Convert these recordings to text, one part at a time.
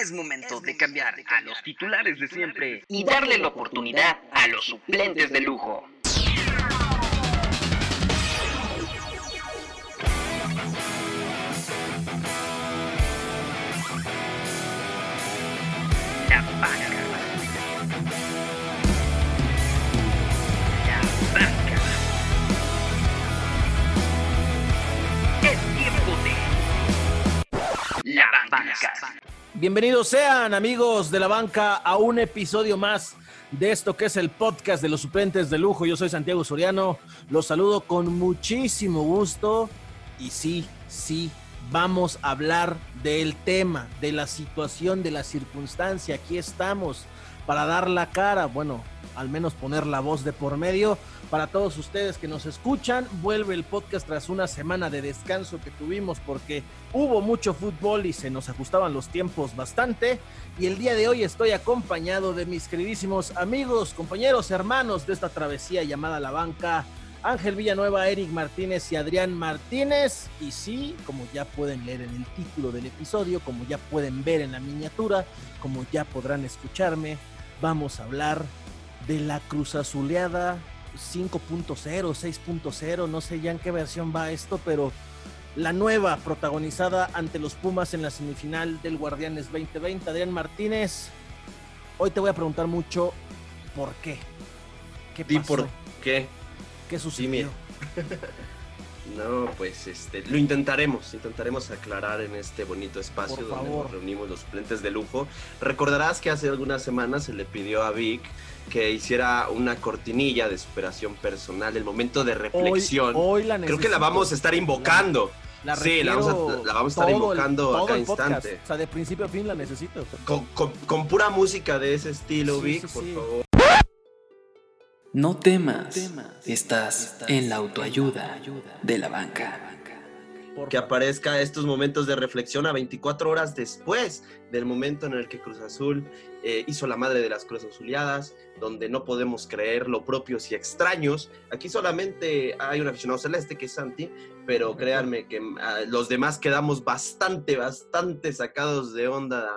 Es momento de cambiar a los titulares de siempre y darle la oportunidad a los suplentes de lujo. La banca. La banca. Es tiempo de la banca. Bienvenidos sean amigos de la banca a un episodio más de esto que es el podcast de los suplentes de lujo. Yo soy Santiago Soriano, los saludo con muchísimo gusto y sí, sí, vamos a hablar del tema, de la situación, de la circunstancia. Aquí estamos para dar la cara, bueno, al menos poner la voz de por medio. Para todos ustedes que nos escuchan, vuelve el podcast tras una semana de descanso que tuvimos porque hubo mucho fútbol y se nos ajustaban los tiempos bastante. Y el día de hoy estoy acompañado de mis queridísimos amigos, compañeros, hermanos de esta travesía llamada La Banca. Ángel Villanueva, Eric Martínez y Adrián Martínez. Y sí, como ya pueden leer en el título del episodio, como ya pueden ver en la miniatura, como ya podrán escucharme, vamos a hablar de la Cruz Azuleada 5.0, 6.0, no sé ya en qué versión va esto, pero la nueva protagonizada ante los Pumas en la semifinal del Guardianes 2020. Adrián Martínez, hoy te voy a preguntar mucho por qué. ¿Qué ¿Y pasó? por qué? ¿Qué sucedió? No, pues este, lo intentaremos, intentaremos aclarar en este bonito espacio donde nos reunimos los suplentes de lujo. Recordarás que hace algunas semanas se le pidió a Vic que hiciera una cortinilla de superación personal, el momento de Hoy, reflexión. hoy la Creo que la vamos a estar invocando. La Sí, la vamos a- la vamos a estar el- invocando a cada instante. O sea, de principio a fin la necesito. Con, con- con pura música de ese estilo, Sí, Vic, sí, por sí. favor. No temas, estás en la autoayuda de la banca. Que aparezca estos momentos de reflexión a 24 horas después del momento en el que Cruz Azul eh, hizo la madre de las Cruz Azuleadas, donde no podemos creer lo propios y extraños. Aquí solamente hay un aficionado celeste que es Santi, pero créanme que ah, los demás quedamos bastante, bastante sacados de onda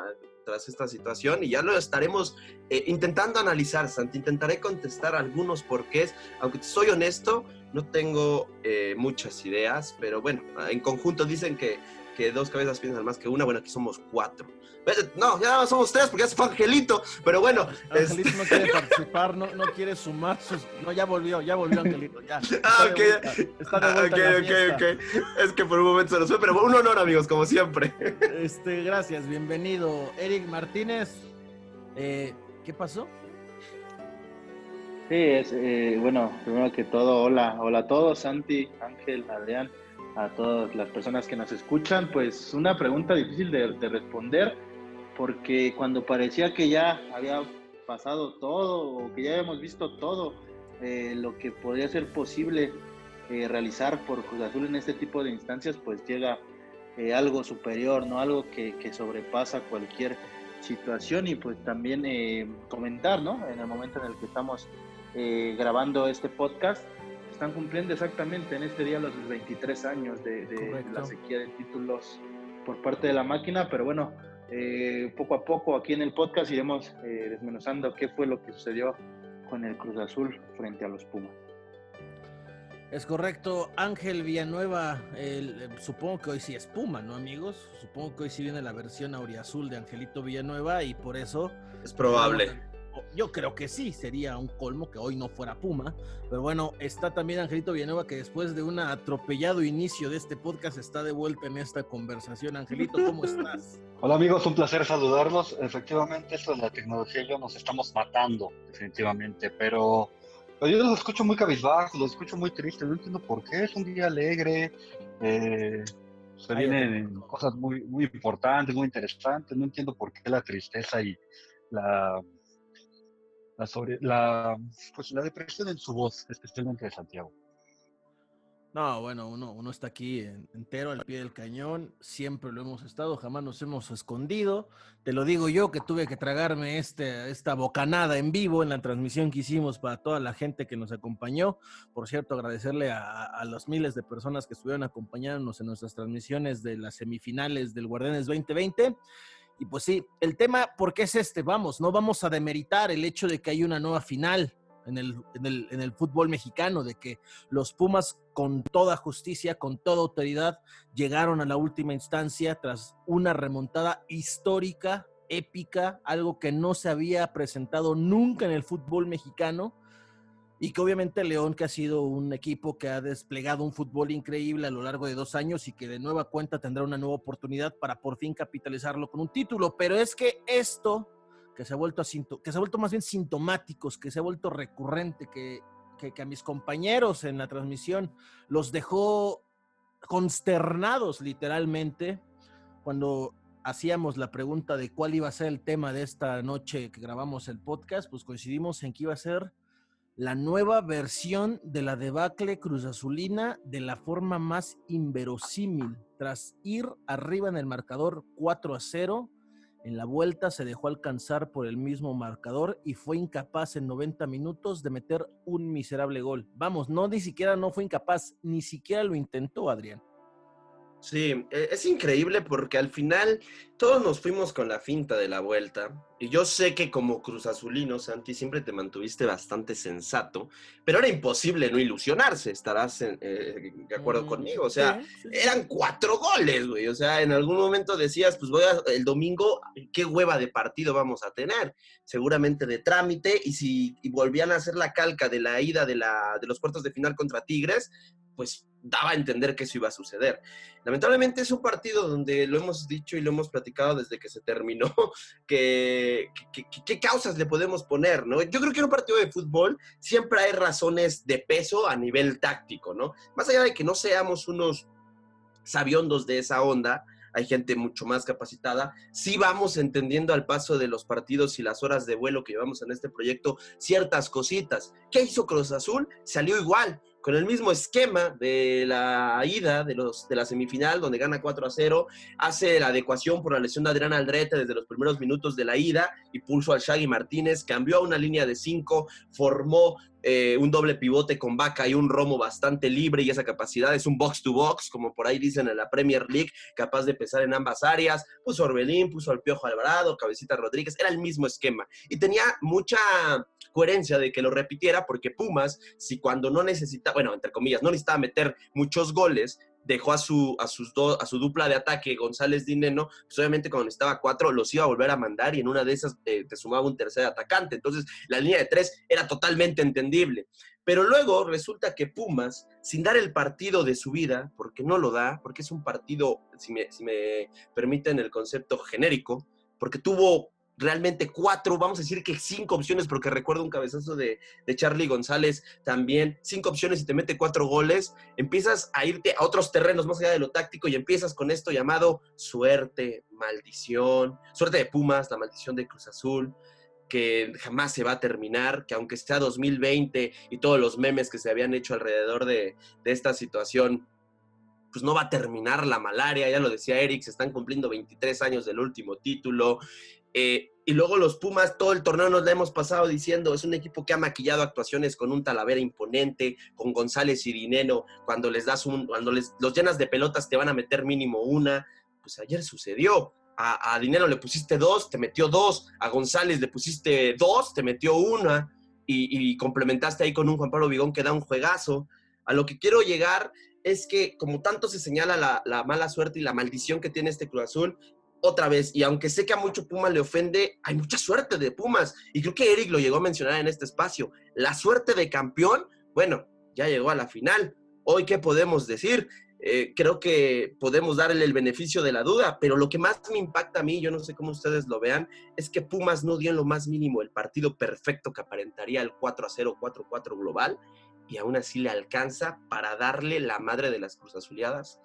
tras esta situación y ya lo estaremos eh, intentando analizar, Santi. Intentaré contestar algunos porqués, aunque soy honesto, no tengo eh, muchas ideas, pero bueno, en conjunto dicen que, que dos cabezas piensan más que una, bueno, aquí somos cuatro. No, ya nada más somos tres porque ya se fue Angelito, pero bueno. Angelito este- no quiere participar, no, no quiere sumar sus. No, ya volvió, ya volvió Angelito, ya. Ah, Está de ok. vuelta, Está de vuelta ok, en la ok, fiesta. ok. Es que por un momento se nos fue, pero un honor, amigos, como siempre. Este, gracias, bienvenido. Eric Martínez, eh, ¿qué pasó? Sí, es, eh, bueno, primero que todo, hola, hola a todos, Santi, Ángel, Adrián, a todas las personas que nos escuchan, pues una pregunta difícil de, de responder, porque cuando parecía que ya había pasado todo o que ya habíamos visto todo eh, lo que podría ser posible eh, realizar por Cruz Azul en este tipo de instancias, pues llega eh, algo superior, ¿no? Algo que, que sobrepasa cualquier situación y pues también comentar, ¿no? En el momento en el que estamos grabando este podcast, están cumpliendo exactamente en este día los 23 años de, la sequía de títulos por parte de la máquina, pero bueno, eh, poco a poco aquí en el podcast iremos eh, desmenuzando qué fue lo que sucedió con el Cruz Azul frente a los Pumas. Es correcto, Ángel Villanueva, el- eh, supongo que hoy sí es Puma, ¿no, amigos? Supongo que hoy sí viene la versión auriazul de Angelito Villanueva y por eso Es probable. Yo creo que sí, sería un colmo que hoy no fuera Puma. Pero bueno, está también Angelito Villanueva que después de un atropellado inicio de este podcast está de vuelta en esta conversación. Angelito, ¿cómo estás? Hola amigos, un placer saludarlos. Efectivamente, esto de la tecnología y yo nos estamos matando, definitivamente, pero, yo los escucho muy cabizbajos, los escucho muy tristes, no entiendo por qué, es un día alegre, eh, se vienen cosas muy, muy importantes, muy interesantes, no entiendo por qué la tristeza y la, pues, la depresión en su voz, especialmente de Santiago. No, bueno, uno, uno está aquí en- entero al pie del cañón, siempre lo hemos estado, jamás nos hemos escondido. Te lo digo yo que tuve que tragarme este, esta bocanada en vivo en la transmisión que hicimos para toda la gente que nos acompañó. Por cierto, agradecerle a, a los miles de personas que estuvieron acompañándonos en nuestras transmisiones de las semifinales del Guardianes 2020. Y pues sí, el tema, ¿por qué es este? Vamos, no vamos a demeritar el hecho de que hay una nueva final en el, en el, en el fútbol mexicano, de que los Pumas con toda justicia, con toda autoridad, llegaron a la última instancia tras una remontada histórica, épica, algo que no se había presentado nunca en el fútbol mexicano y que obviamente León, que ha sido un equipo que ha desplegado un fútbol increíble a lo largo de dos años y que de nueva cuenta tendrá una nueva oportunidad para por fin capitalizarlo con un título. Pero es que esto, que se ha vuelto, más bien sintomáticos, que se ha vuelto recurrente, que, que, que a mis compañeros en la transmisión los dejó consternados literalmente cuando hacíamos la pregunta de cuál iba a ser el tema de esta noche que grabamos el podcast, pues coincidimos en que iba a ser la nueva versión de la debacle Cruz Azulina de la forma más inverosímil. Tras ir arriba en el marcador 4 a 0, en la vuelta se dejó alcanzar por el mismo marcador y fue incapaz en 90 minutos de meter un miserable gol. Vamos, no ni siquiera no fue incapaz, ni siquiera lo intentó Adrián. Sí, e, es increíble porque al final todos nos fuimos con la finta de la vuelta. Y yo sé que como Cruz Azulino, Santi, siempre te mantuviste bastante sensato, pero era imposible no ilusionarse, estarás eh, de acuerdo mm, conmigo. O sea, eran cuatro goles, güey. O sea, en algún momento decías, pues voy a, el domingo, qué hueva de partido vamos a tener. Seguramente de trámite, y si volvían a hacer la calca de la ida de, la, de los cuartos de final contra Tigres, pues daba a entender que eso iba a suceder. Lamentablemente es un partido donde lo hemos dicho y lo hemos platicado desde que se terminó, que, qué causas le podemos poner, ¿no? Yo creo que en un partido de fútbol siempre hay razones de peso a nivel táctico, ¿no? Más allá de que no seamos unos sabiondos de esa onda, hay gente mucho más capacitada. Sí vamos entendiendo al paso de los partidos y las horas de vuelo que llevamos en este proyecto ciertas cositas. ¿Qué hizo Cruz Azul? Salió igual con el mismo esquema de la ida de, los, de la semifinal, donde gana 4 a 0, hace la adecuación por la lesión de Adrián Aldrete desde los primeros minutos de la ida y pulso al Shaggy Martínez, cambió a una línea de 5, formó eh, un doble pivote con Vaca y un Romo bastante libre y esa capacidad es un box to box, como por ahí dicen en la Premier League, capaz de pesar en ambas áreas, puso Orbelín, puso al Piojo Alvarado, Cabecita Rodríguez, era el mismo esquema. Y tenía mucha coherencia de que lo repitiera porque Pumas, si cuando no necesita, bueno, entre comillas, no necesitaba meter muchos goles, dejó a su, a sus a su dupla de ataque, González Dineno, pues obviamente cuando estaba cuatro los iba a volver a mandar y en una de esas eh, te sumaba un tercer atacante. Entonces la línea de tres era totalmente entendible. Pero luego resulta que Pumas, sin dar el partido de su vida, porque no lo da, porque es un partido, si me, si me permiten el concepto genérico, porque tuvo realmente cuatro, vamos a decir que cinco opciones, porque recuerdo un cabezazo de, de, Charlie González también, cinco opciones y te mete cuatro goles, empiezas a irte a otros terrenos más allá de lo táctico y empiezas con esto llamado suerte, maldición, suerte de Pumas, la maldición de Cruz Azul que jamás se va a terminar, que aunque sea 2020 y todos los memes que se habían hecho alrededor de, de esta situación, pues no va a terminar la malaria, ya lo decía Eric, se están cumpliendo 23 años del último título, eh, y luego los Pumas, todo el torneo nos la hemos pasado diciendo, es un equipo que ha maquillado actuaciones con un Talavera imponente, con González y Dineno, cuando les das un, cuando les, los llenas de pelotas te van a meter mínimo una. Pues ayer sucedió. A, Dinero le pusiste dos, te metió dos. A González le pusiste dos, te metió una. Y, complementaste ahí con un Juan Pablo Vigón que da un juegazo. A lo que quiero llegar es que como tanto se señala la, la, mala suerte y la maldición que tiene este Cruz Azul, otra vez, y aunque sé que a mucho Puma le ofende, hay mucha suerte de Pumas. Y creo que Eric lo llegó a mencionar en este espacio. La suerte de campeón, bueno, ya llegó a la final. Hoy, ¿qué podemos decir? Eh, creo que podemos darle el beneficio de la duda, pero lo que más me impacta a mí, yo no sé cómo ustedes lo vean, es que Pumas no dio en lo más mínimo el partido perfecto que aparentaría el 4 a 0, 4 4 global, y aún así le alcanza para darle la madre de las Cruz Azuleadas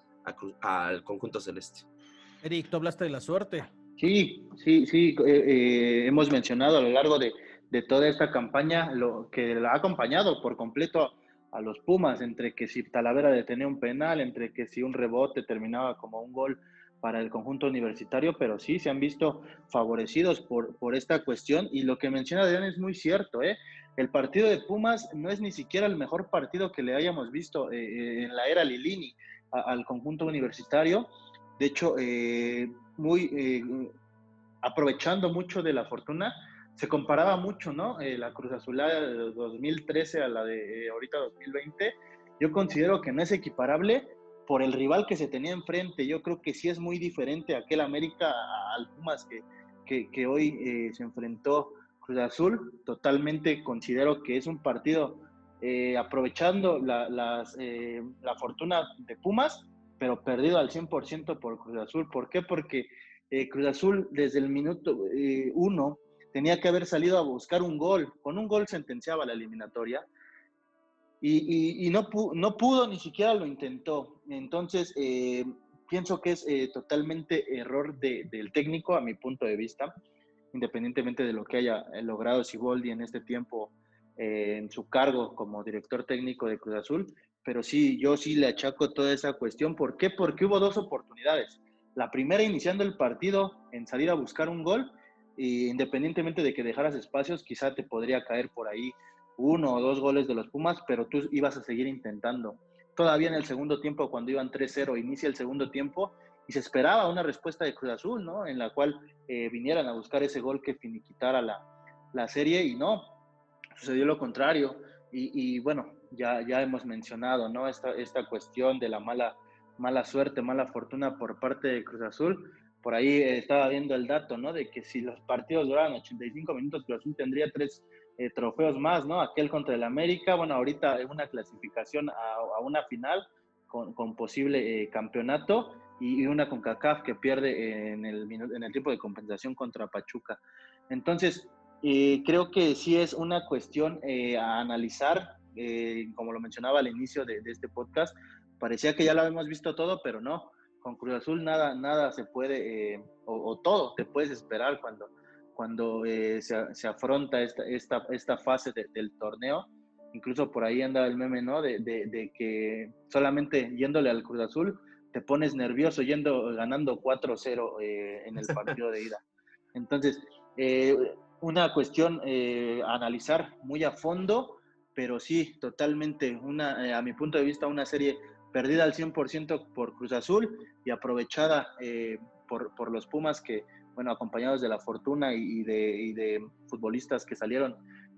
al conjunto celeste. Eric, tú hablaste de la suerte. Sí, sí, sí. Eh, eh, hemos mencionado a lo largo de, toda esta campaña lo que la ha acompañado por completo a los Pumas, entre que si Talavera detenía un penal, entre que si un rebote terminaba como un gol para el conjunto universitario, pero sí se han visto favorecidos por, por esta cuestión. Y lo que menciona Adrián es muy cierto, ¿eh? El partido de Pumas no es ni siquiera el mejor partido que le hayamos visto eh, en la era Lilini al conjunto universitario de hecho, eh, muy, eh, aprovechando mucho de la fortuna. Se comparaba mucho, ¿no? Eh, la Cruz Azulada de 2013 a la de ahorita 2020. Yo considero que no es equiparable por el rival que se tenía enfrente. Yo creo que sí es muy diferente aquel América al Pumas que, que, hoy se enfrentó Cruz Azul. Totalmente considero que es un partido aprovechando la, la fortuna de Pumas, pero perdido al 100% por Cruz Azul. ¿Por qué? Porque eh, Cruz Azul desde el minuto eh, uno tenía que haber salido a buscar un gol. Con un gol sentenciaba la eliminatoria. Y, no, no, pudo, ni siquiera lo intentó. Entonces, eh, pienso que es totalmente error del técnico, a mi punto de vista, independientemente de lo que haya logrado Siboldi en este tiempo en su cargo como director técnico de Cruz Azul. Pero sí, yo sí le achaco toda esa cuestión. ¿Por qué? Porque hubo dos oportunidades la primera iniciando el partido en salir a buscar un gol, e independientemente de que dejaras espacios, quizá te podría caer por ahí uno o dos goles de los Pumas, pero tú ibas a seguir intentando. Todavía en el segundo tiempo, cuando iban 3-0, inicia el segundo tiempo y se esperaba una respuesta de Cruz Azul, ¿no? En la cual eh, vinieran a buscar ese gol que finiquitara la, la serie y no, sucedió lo contrario. Y, bueno, ya, ya hemos mencionado, ¿no? Esta, esta cuestión de la mala mala suerte, mala fortuna por parte de Cruz Azul. Por ahí estaba viendo el dato, ¿no? De que si los partidos duraran 85 minutos, Cruz Azul tendría tres eh, trofeos más, ¿no? Aquel contra el América, bueno, ahorita una clasificación a, una final con, con posible eh, campeonato y, una con CACAF que pierde en el, en el tiempo de compensación contra Pachuca. Entonces, eh, creo que sí es una cuestión a analizar, como lo mencionaba al inicio de, de este podcast, parecía que ya lo habíamos visto todo, pero no. Con Cruz Azul nada, nada se puede, eh, o, todo te puedes esperar cuando, cuando eh, se, se, afronta esta, esta, esta fase del torneo. Incluso por ahí anda el meme, ¿no? De, de, que solamente yéndole al Cruz Azul te pones nervioso yendo ganando 4-0 eh, en el partido de ida. Entonces, una cuestión a analizar muy a fondo, pero sí, totalmente, una, a mi punto de vista, una serie perdida al 100% por Cruz Azul y aprovechada eh, por, por, los Pumas que, bueno, acompañados de la fortuna y, de, de, futbolistas que salieron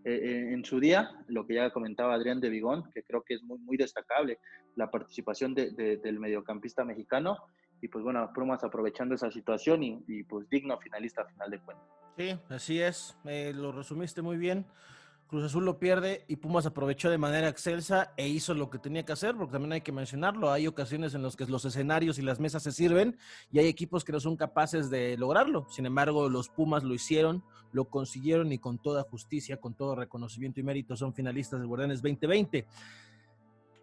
eh, eh, en su día, lo que ya comentaba Adrián de Vigón, que creo que es muy, muy destacable la participación de, del mediocampista mexicano y pues bueno, Pumas aprovechando esa situación y, y pues digno finalista a final de cuentas. Sí, así es, lo resumiste muy bien. Cruz Azul lo pierde y Pumas aprovechó de manera excelsa e hizo lo que tenía que hacer, porque también hay que mencionarlo, hay ocasiones en las que los escenarios y las mesas se sirven y hay equipos que no son capaces de lograrlo. Sin embargo, los Pumas lo hicieron, lo consiguieron y con toda justicia, con todo reconocimiento y mérito son finalistas del Guardianes 2020.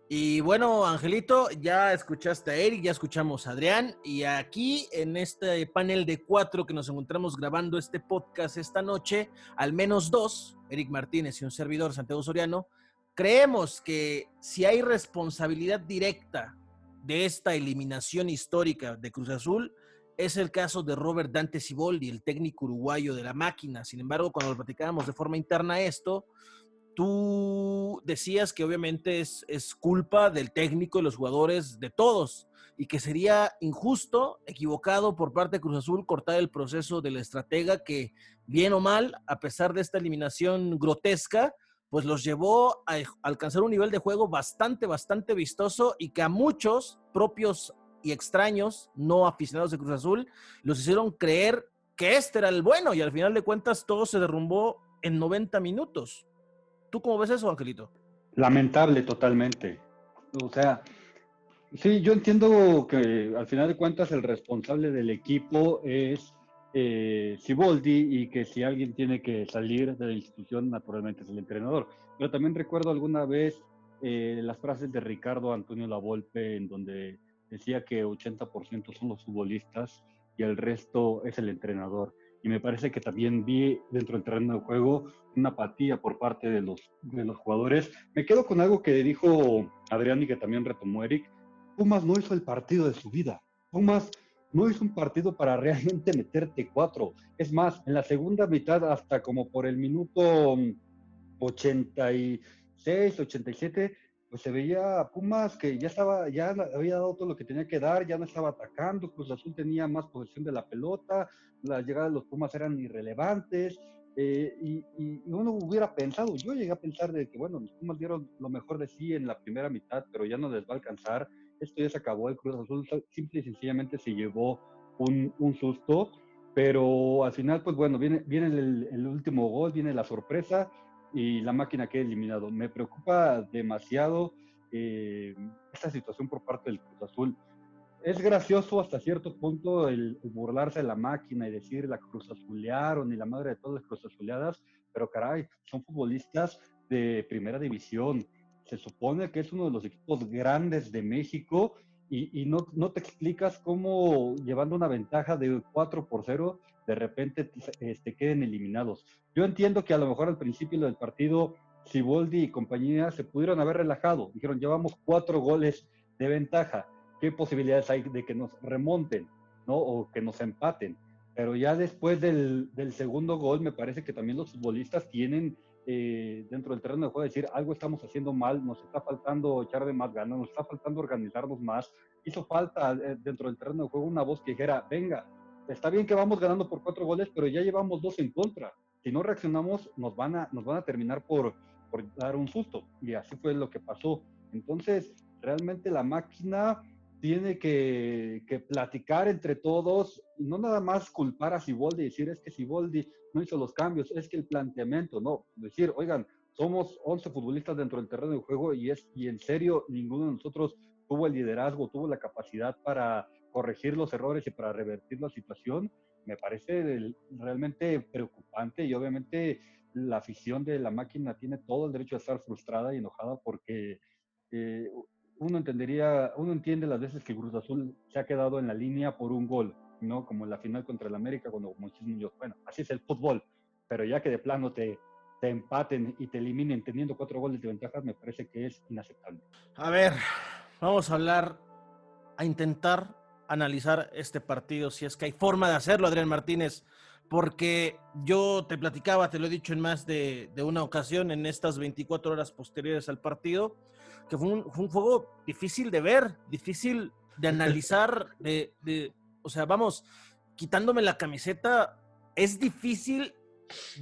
Y bueno, Angelito, ya escuchaste a Eric, ya escuchamos a Adrián, y aquí en este panel de cuatro que nos encontramos grabando este podcast esta noche, al menos dos, Eric Martínez y un servidor, Santiago Soriano, creemos que si hay responsabilidad directa de esta eliminación histórica de Cruz Azul, es el caso de Robert Dante Ciboldi, el técnico uruguayo de la máquina. Sin embargo, cuando lo platicábamos de forma interna esto, tú decías que obviamente es, es culpa del técnico y los jugadores, de todos, y que sería injusto, equivocado por parte de Cruz Azul cortar el proceso del estratega que, bien o mal, a pesar de esta eliminación grotesca, pues los llevó a alcanzar un nivel de juego bastante, bastante vistoso y que a muchos propios y extraños, no aficionados de Cruz Azul, los hicieron creer que este era el bueno y al final de cuentas todo se derrumbó en 90 minutos. ¿Tú cómo ves eso, Angelito? Lamentable totalmente. O sea, sí, yo entiendo que al final de cuentas el responsable del equipo es eh, Siboldi y que si alguien tiene que salir de la institución, naturalmente es el entrenador. Pero también recuerdo alguna vez eh, las frases de Ricardo Antonio Lavolpe en donde decía que 80% son los futbolistas y el resto es el entrenador y me parece que también vi dentro del terreno de juego una apatía por parte de los, de los jugadores. Me quedo con algo que dijo Adrián y que también retomó Eric. Pumas no hizo el partido de su vida. Pumas no hizo un partido para realmente meterte cuatro. Es más, en la segunda mitad, hasta como por el minuto 86, 87, pues se veía a Pumas que ya estaba, ya había dado todo lo que tenía que dar, ya no estaba atacando, Cruz Azul tenía más posesión de la pelota, las llegadas de los Pumas eran irrelevantes, eh, y, uno hubiera pensado, yo llegué a pensar de que, bueno, los Pumas dieron lo mejor de sí en la primera mitad, pero ya no les va a alcanzar, esto ya se acabó, el Cruz Azul simple y sencillamente se llevó un, un susto, pero al final, pues bueno, viene, viene el, el último gol, viene la sorpresa, y la máquina queda eliminado. Me preocupa demasiado eh, esta situación por parte del Cruz Azul. Es gracioso hasta cierto punto el, burlarse de la máquina y decir la Cruz Azulearon y la madre de todas las Cruz Azuleadas, pero caray, son futbolistas de primera división. Se supone que es uno de los equipos grandes de México y, no, no, te explicas cómo llevando una ventaja de 4 por 0 de repente este, queden eliminados. Yo entiendo que a lo mejor al principio del partido, Siboldi y compañía se pudieron haber relajado. Dijeron, llevamos cuatro goles de ventaja. ¿Qué posibilidades hay de que nos remonten, ¿no? O que nos empaten. Pero ya después del, del segundo gol, me parece que también los futbolistas tienen eh, dentro del terreno de juego decir algo estamos haciendo mal, nos está faltando echar de más ganas, nos está faltando organizarnos más. Hizo falta eh, dentro del terreno de juego una voz que dijera, venga, está bien que vamos ganando por cuatro goles, pero ya llevamos dos en contra. Si no reaccionamos, nos van a, nos van a terminar por, por dar un susto. Y así fue lo que pasó. Entonces, realmente la máquina tiene que, que, platicar entre todos y no nada más culpar a Siboldi y decir es que Siboldi no hizo los cambios, es que el planteamiento, no, decir, oigan, somos 11 futbolistas dentro del terreno de juego y, es, y en serio ninguno de nosotros tuvo el liderazgo, tuvo la capacidad para corregir los errores y para revertir la situación, me parece realmente preocupante y obviamente la afición de la máquina tiene todo el derecho a estar frustrada y enojada porque eh, uno entendería, uno entiende las veces que Cruz Azul se ha quedado en la línea por un gol, ¿no? Como en la final contra el América cuando Moisés Muñoz, bueno, así es el fútbol, pero ya que de plano te, te empaten y te eliminen teniendo cuatro goles de ventaja, me parece que es inaceptable. A ver, vamos a hablar, a intentar analizar este partido, si es que hay forma de hacerlo, Adrián Martínez, porque yo te platicaba, te lo he dicho en más de, una ocasión en estas 24 horas posteriores al partido, que fue un, juego difícil de ver, difícil de analizar, de, de, o sea, vamos, quitándome la camiseta, es difícil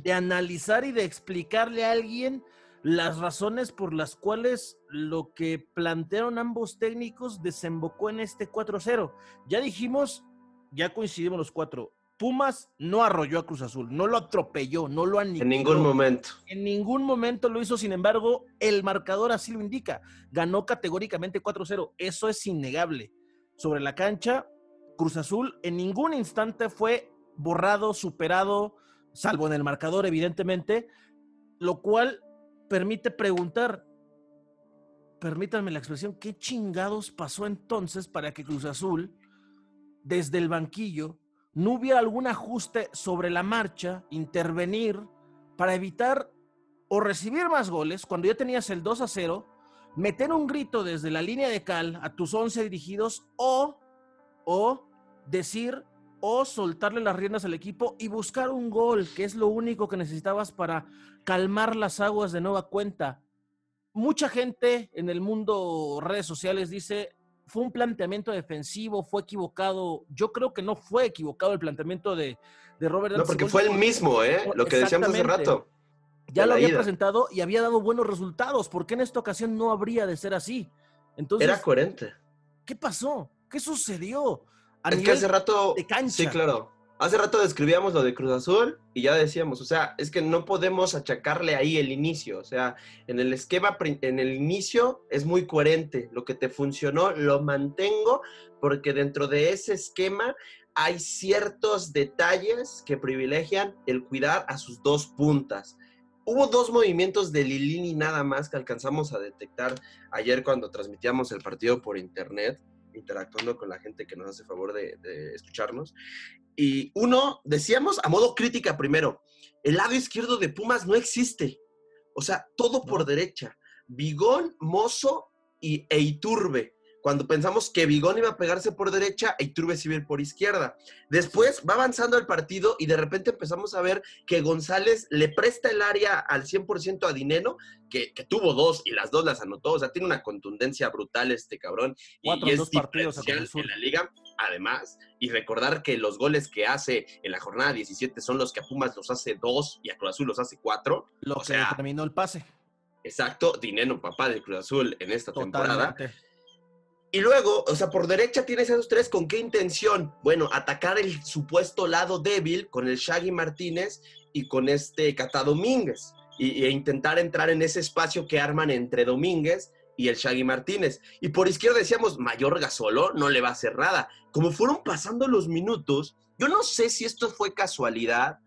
de analizar y de explicarle a alguien las razones por las cuales lo que plantearon ambos técnicos desembocó en este 4-0. Ya dijimos, ya coincidimos los cuatro. Pumas no arrolló a Cruz Azul, no lo atropelló, no lo aniquiló. En ningún momento. En ningún momento lo hizo, sin embargo, el marcador así lo indica. Ganó categóricamente 4-0, eso es innegable. Sobre la cancha, Cruz Azul en ningún instante fue borrado, superado, salvo en el marcador, evidentemente, lo cual permite preguntar, permítanme la expresión, ¿qué chingados pasó entonces para que Cruz Azul, desde el banquillo, no hubiera algún ajuste sobre la marcha, intervenir para evitar o recibir más goles cuando ya tenías el 2 a 0, meter un grito desde la línea de cal a tus 11 dirigidos o, o decir o soltarle las riendas al equipo y buscar un gol, que es lo único que necesitabas para calmar las aguas de nueva cuenta. Mucha gente en el mundo redes sociales dice, fue un planteamiento defensivo, fue equivocado. Yo creo que no fue equivocado el planteamiento de, de Robert. No, porque fue el mismo, ¿eh? Lo que decíamos hace rato. Ya lo había presentado y había dado buenos resultados. ¿Por qué en esta ocasión no habría de ser así? Entonces, Era coherente. ¿Qué pasó? ¿Qué sucedió? es que hace rato. Sí, claro. Hace rato describíamos lo de Cruz Azul y ya decíamos, o sea, es que no podemos achacarle ahí el inicio. O sea, en el esquema, en el inicio es muy coherente. Lo que te funcionó lo mantengo porque dentro de ese esquema hay ciertos detalles que privilegian el cuidar a sus dos puntas. Hubo dos movimientos de Lilini nada más que alcanzamos a detectar ayer cuando transmitíamos el partido por internet interactuando con la gente que nos hace favor de, escucharnos. Y uno, decíamos a modo crítica primero, el lado izquierdo de Pumas no existe. O sea, todo por derecha. Bigón, Mozo y Eiturbe. Cuando pensamos que Bigón iba a pegarse por derecha e Iturbe se iba a ir por izquierda. Después va avanzando el partido y de repente empezamos a ver que González le presta el área al 100% a Dineno, que, que, tuvo dos y las dos las anotó. O sea, tiene una contundencia brutal este cabrón. Cuatro y es dos partidos en la liga, además. Y recordar que los goles que hace en la jornada 17 son los que a Pumas los hace dos y a Cruz Azul los hace cuatro. Lo o que sea, terminó el pase. Exacto, Dineno, papá del Cruz Azul en esta temporada. Y luego, o sea, por derecha tienes esos tres, ¿con qué intención? Bueno, atacar el supuesto lado débil con el Shaggy Martínez y con este Cata Domínguez. Y, e intentar entrar en ese espacio que arman entre Domínguez y el Shaggy Martínez. Y por izquierda decíamos, Mayorga solo no le va a hacer nada. Como fueron pasando los minutos, yo no sé si esto fue casualidad,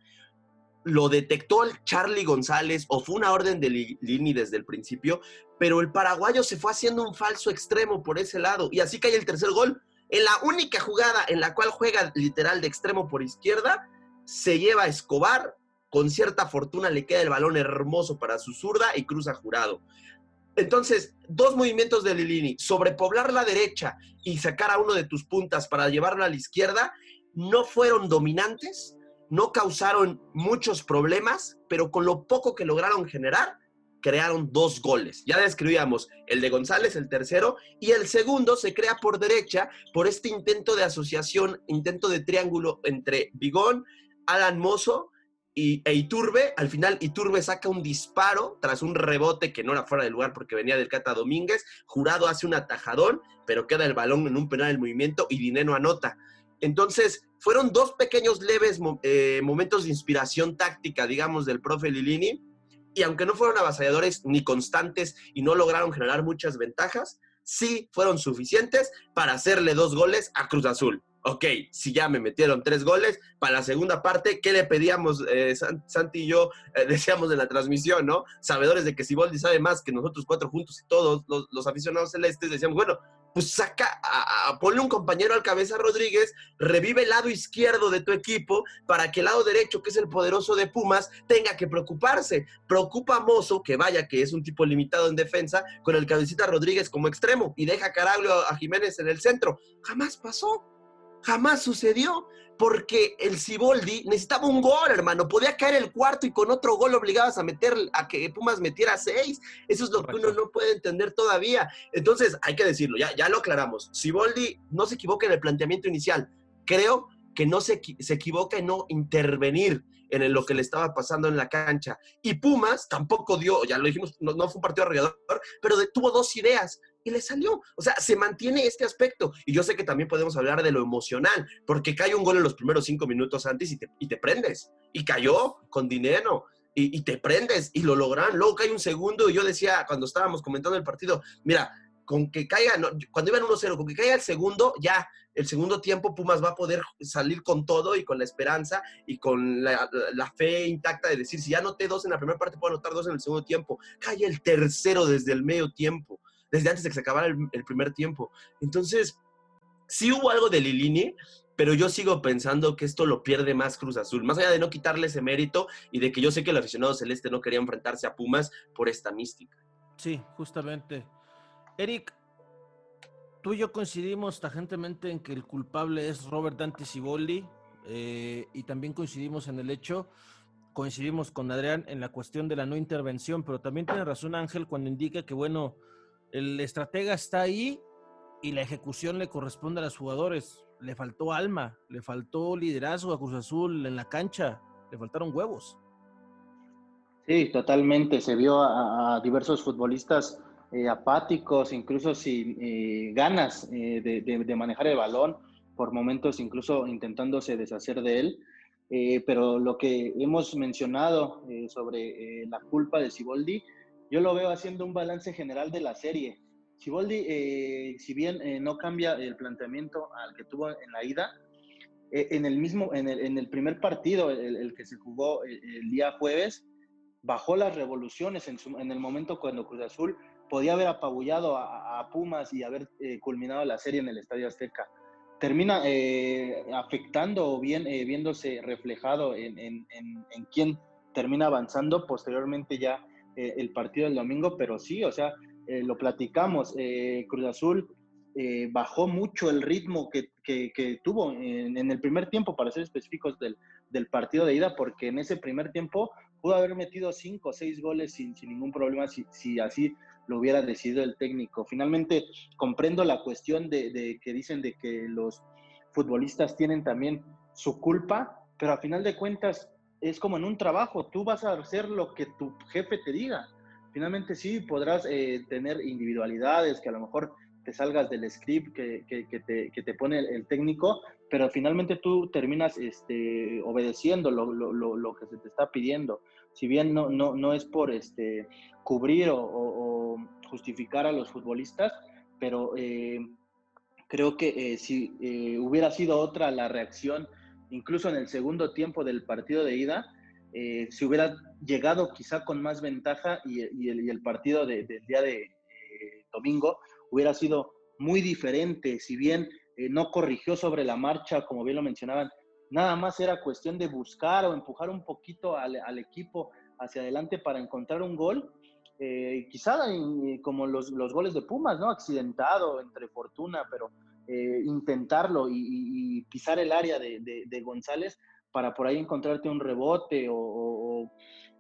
lo detectó el Charlie González o fue una orden de Lini desde el principio, pero el paraguayo se fue haciendo un falso extremo por ese lado y así cae el tercer gol. En la única jugada en la cual juega literal de extremo por izquierda, se lleva a Escobar, con cierta fortuna le queda el balón hermoso para su zurda y cruza jurado. Entonces, dos movimientos de Lilini, sobrepoblar la derecha y sacar a uno de tus puntas para llevarlo a la izquierda, no fueron dominantes, no causaron muchos problemas, pero con lo poco que lograron generar, crearon dos goles. Ya describíamos el de González, el tercero, y el segundo se crea por derecha por este intento de asociación, intento de triángulo entre Bigón, Alan Mozo y, e Iturbe. Al final Iturbe saca un disparo tras un rebote que no era fuera de lugar porque venía del Cata Domínguez. Jurado hace un atajadón, pero queda el balón en un penal del movimiento y Dineno anota. Entonces, fueron dos pequeños leves eh, momentos de inspiración táctica, digamos, del profe Lilini. Y aunque no fueron avasalladores ni constantes y no lograron generar muchas ventajas, sí fueron suficientes para hacerle dos goles a Cruz Azul. Ok, si ya me metieron tres goles, para la segunda parte, ¿qué le pedíamos, eh, Santi y yo, eh, decíamos en la transmisión, ¿no? Sabedores de que si Boldi sabe más que nosotros cuatro juntos y todos los, los aficionados celestes, decíamos, bueno, pues saca, a, ponle un compañero al cabeza Rodríguez, revive el lado izquierdo de tu equipo para que el lado derecho, que es el poderoso de Pumas, tenga que preocuparse. Preocupa a Mozo, que vaya que es un tipo limitado en defensa, con el cabecita Rodríguez como extremo y deja Caraglio a Jiménez en el centro. Jamás pasó, jamás sucedió porque el Ciboldi necesitaba un gol, hermano. Podía caer el cuarto y con otro gol obligabas a meter a que Pumas metiera seis. Eso es lo que uno no puede entender todavía. Entonces, hay que decirlo, ya, ya lo aclaramos. Ciboldi no se equivoca en el planteamiento inicial. Creo que no se, se equivoca en no intervenir en lo que le estaba pasando en la cancha. Y Pumas tampoco dio, ya lo dijimos, no, no fue un partido arrollador, pero tuvo dos ideas y le salió. O sea, se mantiene este aspecto. Y yo sé que también podemos hablar de lo emocional, porque cae un gol en los primeros cinco minutos antes y te, y te prendes. Y cayó con dinero. Y, te prendes y lo logran. Luego cae un segundo y yo decía cuando estábamos comentando el partido, mira, con que caiga, cuando iban 1-0, con que caiga el segundo, ya, el segundo tiempo Pumas va a poder salir con todo y con la esperanza y con la, la, fe intacta de decir, si ya anoté dos en la primera parte, puedo anotar dos en el segundo tiempo. Cae el tercero desde el medio tiempo desde antes de que se acabara el, primer tiempo. Entonces, sí hubo algo de Lilini, pero yo sigo pensando que esto lo pierde más Cruz Azul, más allá de no quitarle ese mérito y de que yo sé que el aficionado celeste no quería enfrentarse a Pumas por esta mística. Sí, justamente. Eric, tú y yo coincidimos tajantemente en que el culpable es Robert Dante Ciboldi eh, y también coincidimos en el hecho, coincidimos con Adrián en la cuestión de la no intervención, pero también tiene razón Ángel cuando indica que, bueno, el estratega está ahí y la ejecución le corresponde a los jugadores. Le faltó alma, le faltó liderazgo a Cruz Azul en la cancha, le faltaron huevos. Sí, totalmente. Se vio a, diversos futbolistas eh, apáticos, incluso sin eh, ganas eh, de, manejar el balón, por momentos incluso intentándose deshacer de él. pero lo que hemos mencionado sobre la culpa de Siboldi, yo lo veo haciendo un balance general de la serie. Siboldi, eh, si bien eh, no cambia el planteamiento al que tuvo en la ida, eh, en el mismo, en el, el primer partido, el, que se jugó el, día jueves, bajó las revoluciones en, en, el momento cuando Cruz Azul podía haber apabullado a, Pumas y haber culminado la serie en el Estadio Azteca. Termina afectando o bien viéndose reflejado en, en, en quién termina avanzando posteriormente ya eh, el partido del domingo, pero sí, o sea, eh, lo platicamos, eh, Cruz Azul bajó mucho el ritmo que, que, tuvo en, en, el primer tiempo, para ser específicos, del, del, partido de ida, porque en ese primer tiempo pudo haber metido cinco o seis goles sin, sin ningún problema si, si, así lo hubiera decidido el técnico. Finalmente, comprendo la cuestión de, de que dicen de que los futbolistas tienen también su culpa, pero a final de cuentas es como en un trabajo, tú vas a hacer lo que tu jefe te diga. Finalmente sí, podrás eh, tener individualidades que a lo mejor te salgas del script que, que, te, que te, pone el, técnico, pero finalmente tú terminas este, obedeciendo lo, lo, lo, que se te está pidiendo. Si bien no, no, no es por este, cubrir o, justificar a los futbolistas, pero eh, creo que eh, si hubiera sido otra la reacción, incluso en el segundo tiempo del partido de ida, si hubiera llegado quizá con más ventaja y, el, partido de, del día de domingo hubiera sido muy diferente, si bien eh, no corrigió sobre la marcha, como bien lo mencionaban, nada más era cuestión de buscar o empujar un poquito al, equipo hacia adelante para encontrar un gol. Eh, quizá eh, como los, los, goles de Pumas, ¿no? Accidentado entre fortuna, pero eh, intentarlo y, pisar el área de, de, González para por ahí encontrarte un rebote o,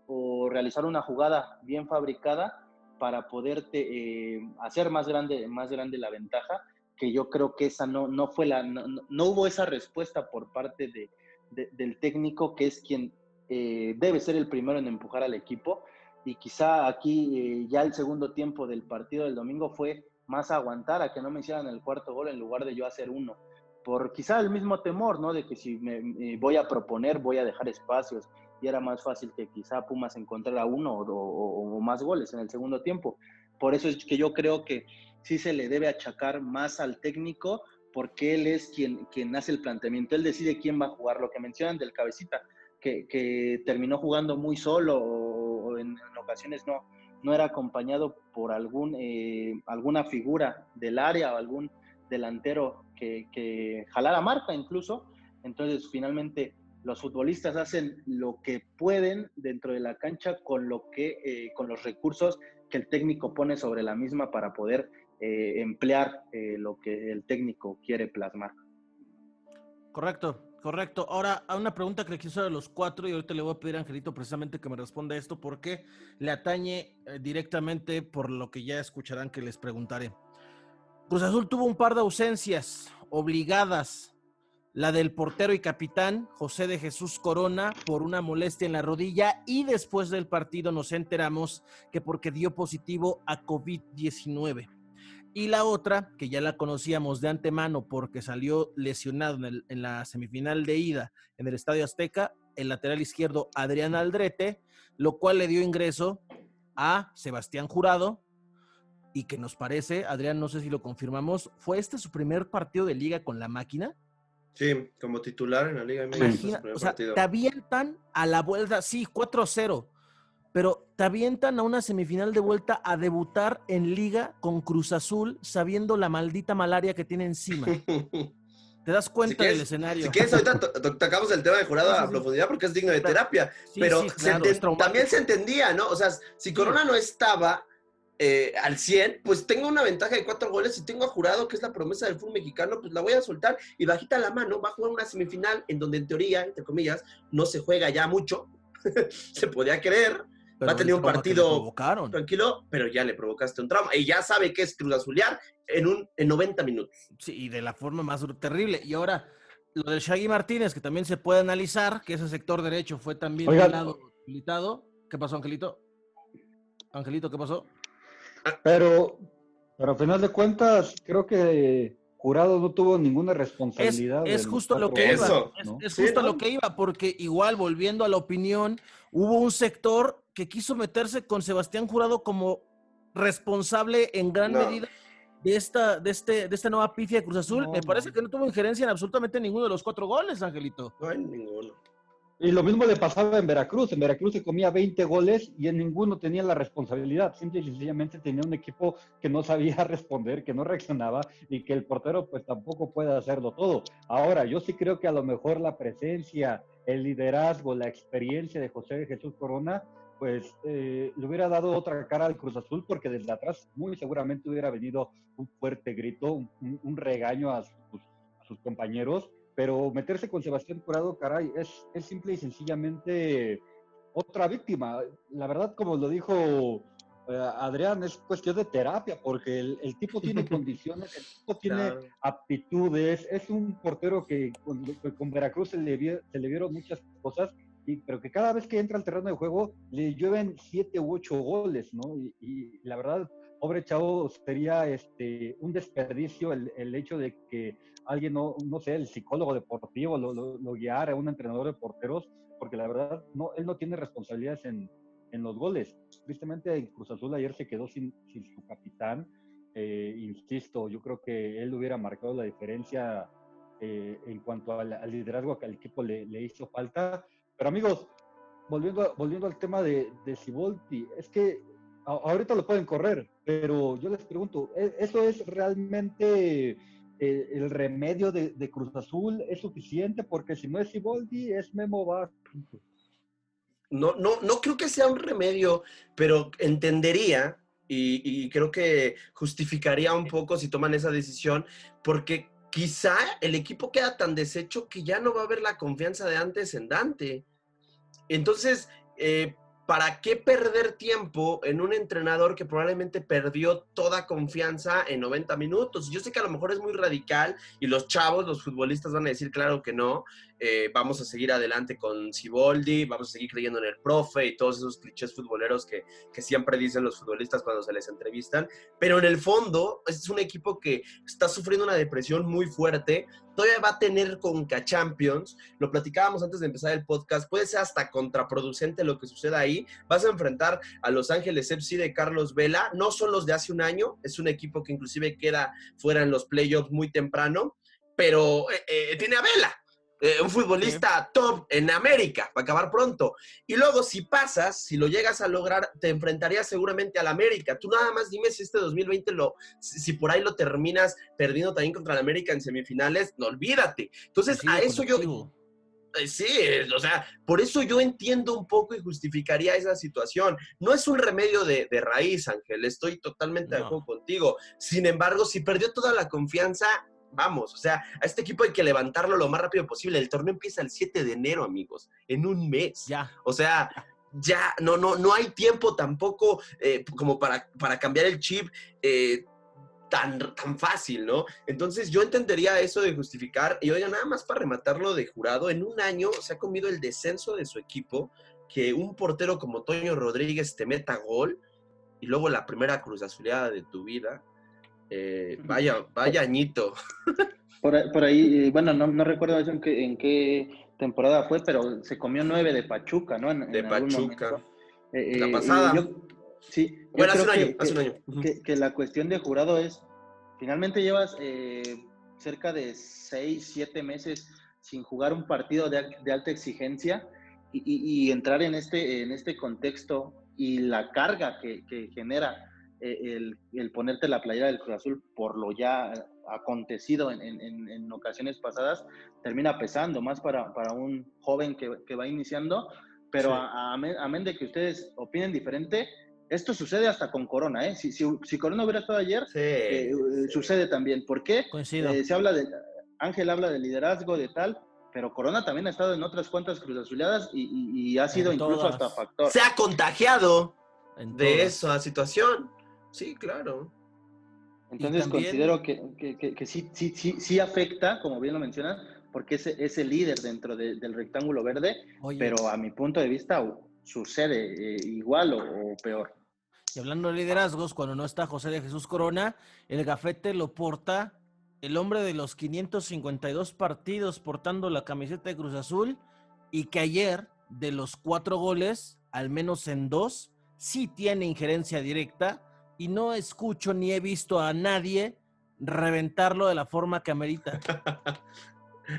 o, realizar una jugada bien fabricada para poderte eh, hacer más grande, más grande la ventaja, que yo creo que esa no, no fue la, no, no hubo esa respuesta por parte de, de, del técnico, que es quien eh, debe ser el primero en empujar al equipo. Y quizá aquí ya el segundo tiempo del partido del domingo fue más aguantar a que no me hicieran el cuarto gol en lugar de yo hacer uno. Por quizá el mismo temor, ¿no? De que si me, voy a proponer, voy a dejar espacios y era más fácil que quizá Pumas encontrara uno o, más goles en el segundo tiempo. Por eso es que yo creo que sí se le debe achacar más al técnico porque él es quien, quien hace el planteamiento, él decide quién va a jugar, lo que mencionan del cabecita, que, que terminó jugando muy solo o, o en, en, ocasiones no, no era acompañado por algún, eh, alguna figura del área o algún delantero que, que jalara marca incluso, entonces finalmente los futbolistas hacen lo que pueden dentro de la cancha con lo que eh, con los recursos que el técnico pone sobre la misma para poder eh, emplear eh, lo que el técnico quiere plasmar. Correcto, correcto. Ahora, a una pregunta que le quiso a los cuatro y ahorita le voy a pedir a Angelito precisamente que me responda esto porque le atañe eh, directamente por lo que ya escucharán que les preguntaré. Cruz Azul tuvo un par de ausencias obligadas la del portero y capitán José de Jesús Corona por una molestia en la rodilla y después del partido nos enteramos que porque dio positivo a COVID-19. Y la otra, que ya la conocíamos de antemano porque salió lesionado en, el, en, la semifinal de ida en el Estadio Azteca, el lateral izquierdo Adrián Aldrete, lo cual le dio ingreso a Sebastián Jurado, y que nos parece, Adrián, no sé si lo confirmamos, ¿fue este su primer partido de liga con la máquina? Sí, como titular en la Liga MX. O sea, partido. te avientan a la vuelta, sí, 4-0, pero te avientan a una semifinal de vuelta a debutar en Liga con Cruz Azul sabiendo la maldita malaria que tiene encima. te das cuenta si quieres, del escenario. Si quieres, ahorita tocamos el tema de jurado a profundidad porque es digno de terapia, sí, pero sí, claro, se también se entendía, ¿no? O sea, si Corona no estaba, eh, al 100, pues tengo una ventaja de cuatro goles y tengo a Jurado, que es la promesa del fútbol mexicano, pues la voy a soltar y bajita la mano, va a jugar una semifinal en donde en teoría, entre comillas, no se juega ya mucho, se podía creer, pero va a tener un partido tranquilo, pero ya le provocaste un trauma y ya sabe que es Cruz Azulear en, un, en 90 minutos. Sí, y de la forma más terrible. Y ahora, lo del Shaggy Martínez, que también se puede analizar, que ese sector derecho fue también habilitado. ¿Qué pasó, Angelito? Angelito, ¿qué pasó? Pero, pero a final de cuentas, creo que Jurado no tuvo ninguna responsabilidad. Es, es justo lo que Eso. iba. Es, justo ¿no? lo que iba, porque igual, volviendo a la opinión, hubo un sector que quiso meterse con Sebastián Jurado como responsable en gran no. medida de esta, de este, de esta nueva pifia de Cruz Azul. No, Me parece que no tuvo injerencia en absolutamente ninguno de los cuatro goles, Angelito. No hay ninguno. Y lo mismo le pasaba en Veracruz. En Veracruz se comía 20 goles y en ninguno tenía la responsabilidad. Simple y sencillamente tenía un equipo que no sabía responder, que no reaccionaba y que el portero pues tampoco puede hacerlo todo. Ahora, yo sí creo que a lo mejor la presencia, el liderazgo, la experiencia de José Jesús Corona, pues eh, le hubiera dado otra cara al Cruz Azul porque desde atrás muy seguramente hubiera venido un fuerte grito, un, un regaño a sus, a sus compañeros pero meterse con Sebastián Curado, caray, es, es simple y sencillamente otra víctima. La verdad, como lo dijo eh, Adrián, es cuestión de terapia, porque el, el tipo tiene condiciones, el tipo tiene Claro. aptitudes, es un portero que con, con Veracruz se le, se le vieron muchas cosas, pero que cada vez que entra al terreno de juego le llueven siete u ocho goles, ¿no? Y, la verdad, pobre chavo, sería este, un desperdicio el, el hecho de que alguien, no, no sé, el psicólogo deportivo lo, lo, lo guiara, un entrenador de porteros, porque la verdad, no, él no tiene responsabilidades en, en los goles. Tristemente, Cruz Azul ayer se quedó sin, sin su capitán. Eh, insisto, yo creo que él hubiera marcado la diferencia eh, en cuanto al, al liderazgo que al equipo le, le hizo falta. Pero amigos, volviendo, volviendo al tema de, de Siboldi, es que ahorita lo pueden correr, pero yo les pregunto, ¿e- ¿eso es realmente eh, el remedio de, Cruz Azul? ¿Es suficiente? Porque si no es Siboldi, es Memo Vázquez. No, no, no creo que sea un remedio, pero entendería y creo que justificaría un poco si toman esa decisión, porque quizá el equipo queda tan deshecho que ya no va a haber la confianza de antes en Dante. Entonces, eh, ¿para qué perder tiempo en un entrenador que probablemente perdió toda confianza en 90 minutos? Yo sé que a lo mejor es muy radical y los chavos, los futbolistas van a decir, claro que no, eh, vamos a seguir adelante con Siboldi, vamos a seguir creyendo en el profe y todos esos clichés futboleros que, que siempre dicen los futbolistas cuando se les entrevistan, pero en el fondo es un equipo que está sufriendo una depresión muy fuerte, todavía va a tener Conca Champions, lo platicábamos antes de empezar el podcast, puede ser hasta contraproducente lo que suceda ahí, vas a enfrentar a Los Ángeles FC de Carlos Vela, no son los de hace un año, es un equipo que inclusive queda fuera en los playoffs muy temprano, pero eh, eh, tiene a Vela, eh, un futbolista top en América, va a acabar pronto. Y luego, si pasas, si lo llegas a lograr, te enfrentarías seguramente al América. Tú nada más dime si este 2020 lo, si, si por ahí lo terminas perdiendo también contra el América en semifinales, no olvídate. Entonces, Sigue a eso yo, colectivo. eh, Sí, o sea, por eso yo entiendo un poco y justificaría esa situación. No es un remedio de, de raíz, Ángel, estoy totalmente de acuerdo contigo. Sin embargo, si perdió toda la confianza, vamos, o sea, a este equipo hay que levantarlo lo más rápido posible. El torneo empieza el 7 de enero, amigos, en un mes. Ya. O sea, ya no, no, no hay tiempo tampoco eh, como para, para cambiar el chip eh, tan, tan fácil, ¿no? Entonces yo entendería eso de justificar. Y oiga, nada más para rematarlo de jurado, en un año se ha comido el descenso de su equipo, que un portero como Toño Rodríguez te meta gol y luego la primera cruz azuleada de tu vida. Eh, vaya, vaya añito. Por, ahí- por ahí, eh, bueno, no, no recuerdo eso en qué, en qué temporada fue, pero se comió nueve de Pachuca, ¿no? En- De Pachuca. Eh, La eh, pasada. yo- sí, yo Bueno, hace creo un año, que- hace un año. Que, que la cuestión de jurado es, finalmente llevas eh, cerca de seis, siete meses sin jugar un partido de, al- de alta exigencia y, y- y entrar en este, en este contexto y la carga que, que genera el, el ponerte la playera del Cruz Azul por lo ya acontecido en, en- en- ocasiones pasadas, termina pesando más para, para un joven que, que va iniciando, pero Sí. a- a- amén, de que ustedes opinen diferente, esto sucede hasta con Corona, ¿eh? Si, si, si Corona hubiera estado ayer, Sí, eh, sí. sucede también. ¿Por qué? Coincido. Eh, se habla de, Ángel habla de liderazgo, de tal, pero Corona también ha estado en otras cuantas Cruz Azuleadas y, y- y ha sido En incluso todas. hasta factor. Se ha contagiado. en de todas. esa situación. Sí, claro. Entonces también- considero que, que- que- que sí, sí, sí, sí afecta, como bien lo mencionas, porque es, es el líder dentro de- del rectángulo verde, Oye, pero a mi punto de vista sucede eh, igual o, o peor. y hablando de liderazgos, cuando no está José de Jesús Corona, el gafete lo porta el hombre de los 552 partidos portando la camiseta de Cruz Azul y que ayer, de los cuatro goles, al menos en dos, sí tiene injerencia directa y no escucho ni he visto a nadie reventarlo de la forma que amerita.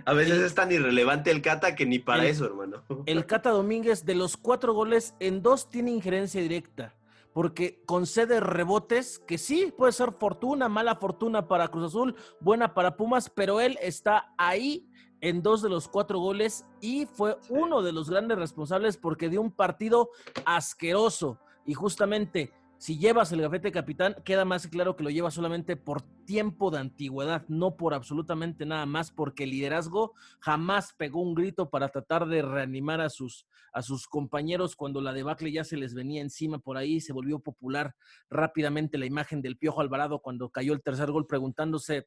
A veces es tan irrelevante el Cata que ni para El- eso, hermano. El Cata Domínguez, de los cuatro goles, en dos tiene injerencia directa. Porque concede rebotes que sí, puede ser fortuna, mala fortuna para Cruz Azul, buena para Pumas, pero él está ahí en dos de los cuatro goles y fue uno de los grandes responsables porque dio un partido asqueroso. Y justamente, si llevas el gafete capitán, queda más claro que lo llevas solamente por tiempo de antigüedad, no por absolutamente nada más, porque el liderazgo jamás pegó un grito para tratar de reanimar a sus, a sus compañeros cuando la debacle ya se les venía encima por ahí, se volvió popular rápidamente la imagen del Piojo Alvarado cuando cayó el tercer gol preguntándose,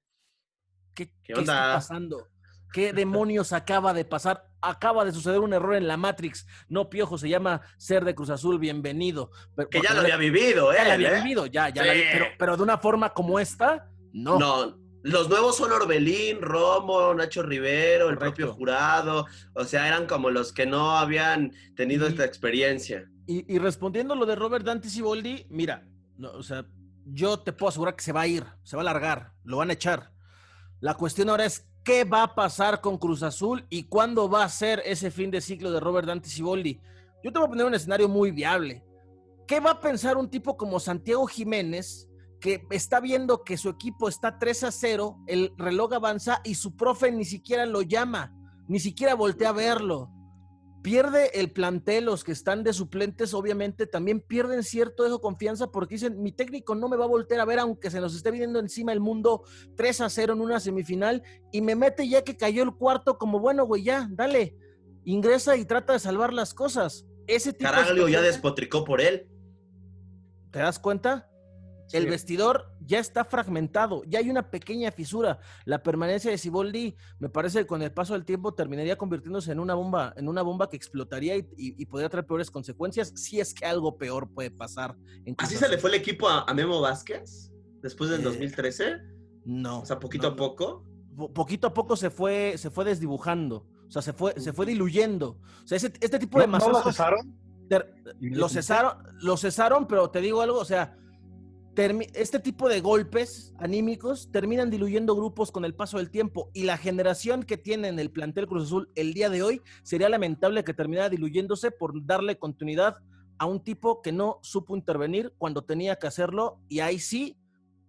¿qué, ¿Qué qué está pasando? ¿Qué demonios acaba de pasar? Acaba de suceder un error en la Matrix. No, Piojo, se llama ser de Cruz Azul, bienvenido. Pero- Que ya lo había vivido, ¿eh? ya la había ¿eh? vivido, ya, ya Sí. la vi- pero, pero de una forma como esta, no. No, los nuevos son Orbelín, Romo, Nacho Rivero, el Correcto. propio jurado. O sea, eran como los que no habían tenido Y- esta experiencia. Y, y respondiendo lo de Robert Dante Siboldi, mira, no, o sea, yo te puedo asegurar que se va a ir, se va a largar, lo van a echar. La cuestión ahora es qué va a pasar con Cruz Azul y cuándo va a ser ese fin de ciclo de Robert Dante Siboldi. Yo te voy a poner un escenario muy viable. ¿Qué va a pensar un tipo como Santiago Jiménez que está viendo que su equipo está 3 a 0, el reloj avanza y su profe ni siquiera lo llama, ni siquiera voltea a verlo? Pierde el plantel, los que están de suplentes, obviamente también pierden cierto de confianza porque dicen, mi técnico no me va a voltear a ver aunque se nos esté viniendo encima el mundo 3 a 0 en una semifinal y me mete ya que cayó el cuarto como, bueno, güey, ya, dale, ingresa y trata de salvar las cosas. Ese tipo de Caraglio ya despotricó por él. ¿Te das cuenta? El vestidor ya está fragmentado, ya hay una pequeña fisura. La permanencia de Siboldi, me parece que con el paso del tiempo terminaría convirtiéndose en una bomba, en una bomba que explotaría y, y- y podría traer peores consecuencias si es que algo peor puede pasar. En ¿Así se le fue el equipo a, a Memo Vázquez? Después del Eh, 2013. No. O sea, poquito no, a poco. po- poquito a poco se fue, se fue desdibujando. O sea, se fue, se fue diluyendo. O sea, ese- este tipo de ¿No, ¿no lo cesaron? ter- lo cesaron, lo cesaron, pero te digo algo, o sea, este tipo de golpes anímicos terminan diluyendo grupos con el paso del tiempo y la generación que tiene en el plantel Cruz Azul el día de hoy sería lamentable que terminara diluyéndose por darle continuidad a un tipo que no supo intervenir cuando tenía que hacerlo y ahí sí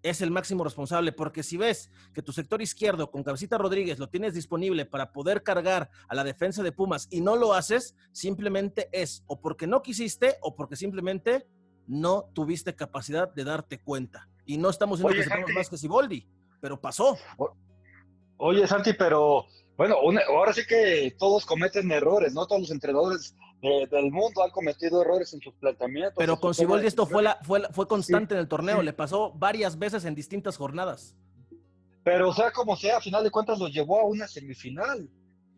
es el máximo responsable, porque si ves que tu sector izquierdo con Cabecita Rodríguez lo tienes disponible para poder cargar a la defensa de Pumas y no lo haces, simplemente es o porque no quisiste o porque simplemente no tuviste capacidad de darte cuenta. Y no estamos diciendo Oye, que sepamos Santi. más que Siboldi, pero pasó. Oye, Santi, pero bueno, una- ahora sí que todos cometen errores, ¿no? Todos los entrenadores del mundo han cometido errores en sus planteamientos. Pero con Siboldi esto fue, la, fue, la- fue constante en el torneo, sí. le pasó varias veces en distintas jornadas. Pero sea como sea, a final de cuentas los llevó a una semifinal.